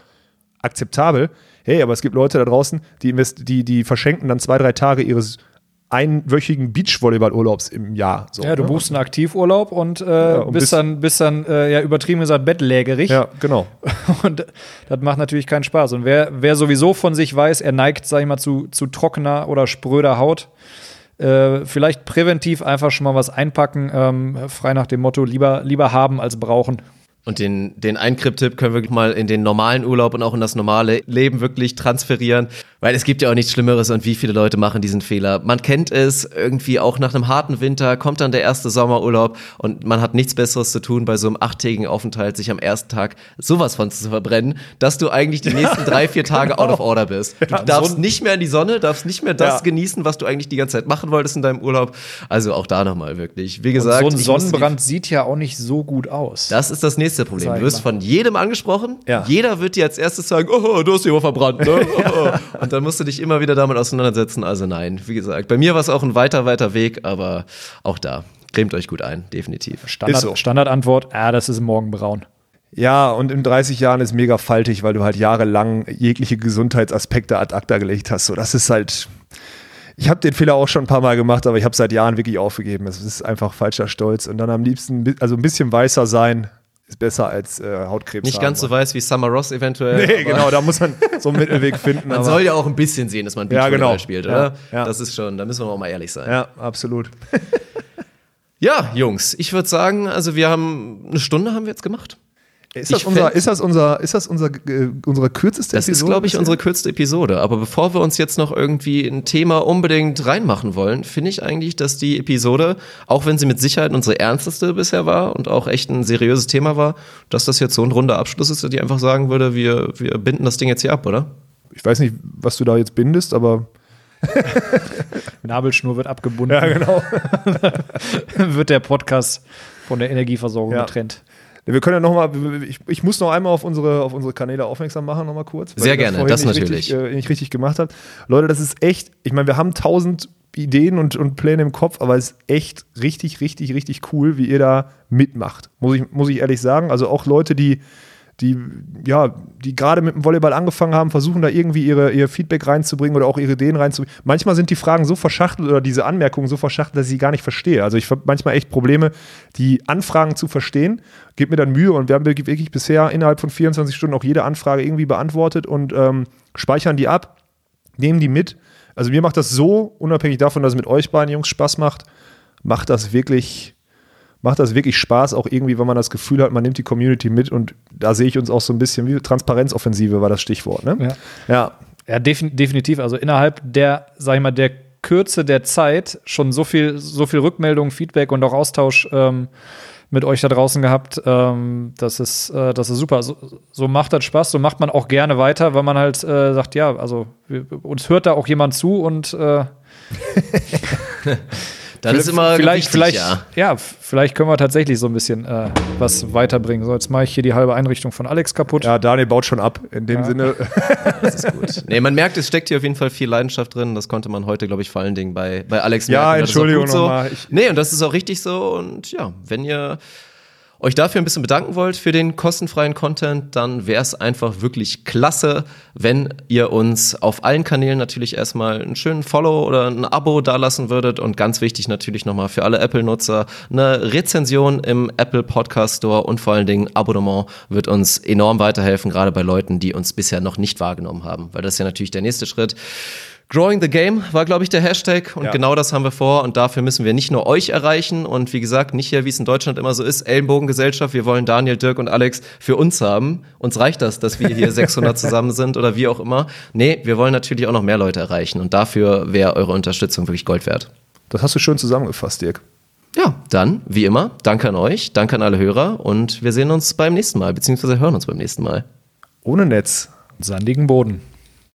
akzeptabel. Hey, aber es gibt Leute da draußen, die, die, die verschenken dann zwei, drei Tage ihres einwöchigen Beachvolleyball-Urlaubs im Jahr. So, ja, du ne? buchst einen Aktivurlaub und, äh, und bist bist- dann, bist dann äh, ja übertrieben gesagt bettlägerig. Ja, genau. *laughs* Und das macht natürlich keinen Spaß. Und wer, wer sowieso von sich weiß, er neigt, sag ich mal, zu, zu trockener oder spröder Haut, äh, vielleicht präventiv einfach schon mal was einpacken, ähm, frei nach dem Motto, lieber, lieber haben als brauchen. Und den, den Einkripp-Tipp können wir wirklich mal in den normalen Urlaub und auch in das normale Leben wirklich transferieren. Weil es gibt ja auch nichts Schlimmeres und wie viele Leute machen diesen Fehler. Man kennt es irgendwie auch nach einem harten Winter, kommt dann der erste Sommerurlaub und man hat nichts Besseres zu tun, bei so einem achttägigen Aufenthalt sich am ersten Tag sowas von zu verbrennen, dass du eigentlich die nächsten *laughs* drei, vier Tage out of order bist. Du darfst nicht mehr in die Sonne, darfst nicht mehr das Ja. genießen, was du eigentlich die ganze Zeit machen wolltest in deinem Urlaub. Also auch da nochmal wirklich. Wie Und gesagt, so ein Sonnenbrand sieht ja auch nicht so gut aus. das ist das nächste Problem. Du wirst von jedem angesprochen. Ja. Jeder wird dir als erstes sagen, oh, du hast dich aber verbrannt. Ne? *laughs* Und dann musst du dich immer wieder damit auseinandersetzen. Also nein, wie gesagt, bei mir war es auch ein weiter, weiter Weg, aber auch da. Cremt euch gut ein, definitiv. Standard, so. Standardantwort, ah, das ist morgenbraun. Ja, und in 30 Jahren ist mega faltig, weil du halt jahrelang jegliche Gesundheitsaspekte ad acta gelegt hast. So, das ist halt. Ich habe den Fehler auch schon ein paar Mal gemacht, aber ich habe seit Jahren wirklich aufgegeben. Es ist einfach falscher Stolz. Und dann am liebsten, also ein bisschen weißer sein, ist besser als äh, Hautkrebs. Nicht haben. ganz so weiß wie Summer Ross eventuell. Nee, genau, da muss man so einen Mittelweg finden. Man soll ja auch ein bisschen sehen, dass man Ja, Beachvolleyball genau. spielt, Ja, oder? ja. Das ist schon, da müssen wir auch mal ehrlich sein. ja, absolut. *laughs* Ja, Jungs, ich würde sagen, also wir haben eine Stunde haben wir jetzt gemacht. Ist das, Ich unser, ist das unser, ist das unser, äh, unsere kürzeste Das ist, glaube ich, bisher? unsere kürzeste Episode. Aber bevor wir uns jetzt noch irgendwie ein Thema unbedingt reinmachen wollen, finde ich eigentlich, dass die Episode, auch wenn sie mit Sicherheit unsere ernsteste bisher war und auch echt ein seriöses Thema war, dass das jetzt so ein runder Abschluss ist, die einfach sagen würde, wir, wir binden das Ding jetzt hier ab, oder? Ich weiß nicht, was du da jetzt bindest, aber *laughs* Nabelschnur wird abgebunden. ja, genau. *laughs* wird der Podcast von der Energieversorgung Ja. getrennt. Wir können ja noch mal, ich, ich muss noch einmal auf unsere, auf unsere Kanäle aufmerksam machen, noch mal kurz. weil Sehr gerne, das nicht natürlich. Richtig, äh, nicht richtig gemacht habt. Leute, das ist echt, ich meine, wir haben tausend Ideen und, und Pläne im Kopf, aber es ist echt richtig, richtig, richtig cool, wie ihr da mitmacht. Muss ich, muss ich ehrlich sagen. Also auch Leute, die, die, ja, die gerade mit dem Volleyball angefangen haben, versuchen da irgendwie ihre, ihr Feedback reinzubringen oder auch ihre Ideen reinzubringen. Manchmal sind die Fragen so verschachtelt oder diese Anmerkungen so verschachtelt, dass ich sie gar nicht verstehe. Also ich habe manchmal echt Probleme, die Anfragen zu verstehen. Gebt mir dann Mühe und wir haben wirklich bisher innerhalb von 24 Stunden auch jede Anfrage irgendwie beantwortet und ähm, speichern die ab, nehmen die mit. Also mir macht das so, unabhängig davon, dass es mit euch beiden Jungs Spaß macht, macht das wirklich macht das wirklich Spaß, auch irgendwie, wenn man das Gefühl hat, man nimmt die Community mit und da sehe ich uns auch so ein bisschen, wie Transparenzoffensive war das Stichwort, ne? Ja. Ja, Ja, defin definitiv. Also innerhalb der, sag ich mal, der Kürze der Zeit schon so viel, so viel Rückmeldung, Feedback und auch Austausch ähm, mit euch da draußen gehabt. Ähm, das, ist, äh, das ist super. So, so macht das Spaß, so macht man auch gerne weiter, weil man halt äh, sagt, ja, also wir, uns hört da auch jemand zu und äh, *laughs* Das ist immer vielleicht, wichtig, vielleicht, ja. ja. vielleicht können wir tatsächlich so ein bisschen äh, was weiterbringen. So, jetzt mache ich hier die halbe Einrichtung von Alex kaputt. ja, Daniel baut schon ab. In dem Sinne, *laughs* Das ist gut. Nee, man merkt, es steckt hier auf jeden Fall viel Leidenschaft drin. Das konnte man heute, glaube ich, vor allen Dingen bei, bei Alex Ja, merken. Auch Entschuldigung gut so. nochmal. Nee, und das ist auch richtig so. Und ja, wenn ihr euch dafür ein bisschen bedanken wollt für den kostenfreien Content, dann wäre es einfach wirklich klasse, wenn ihr uns auf allen Kanälen natürlich erstmal einen schönen Follow oder ein Abo dalassen würdet und ganz wichtig natürlich nochmal für alle Apple-Nutzer eine Rezension im Apple Podcast Store und vor allen Dingen Abonnement wird uns enorm weiterhelfen, gerade bei Leuten, die uns bisher noch nicht wahrgenommen haben, weil das ist ja natürlich der nächste Schritt. Growing the Game war, glaube ich, der Hashtag und Ja. genau das haben wir vor und dafür müssen wir nicht nur euch erreichen und wie gesagt, nicht hier, wie es in Deutschland immer so ist, Ellenbogengesellschaft, wir wollen Daniel, Dirk und Alex für uns haben. Uns reicht das, dass wir hier *laughs* 600 zusammen sind oder wie auch immer. Nee, wir wollen natürlich auch noch mehr Leute erreichen und dafür wäre eure Unterstützung wirklich Gold wert. das hast du schön zusammengefasst, Dirk. Ja, dann, wie immer, danke an euch, danke an alle Hörer und wir sehen uns beim nächsten Mal, beziehungsweise hören uns beim nächsten Mal. Ohne Netz. Sandigen Boden.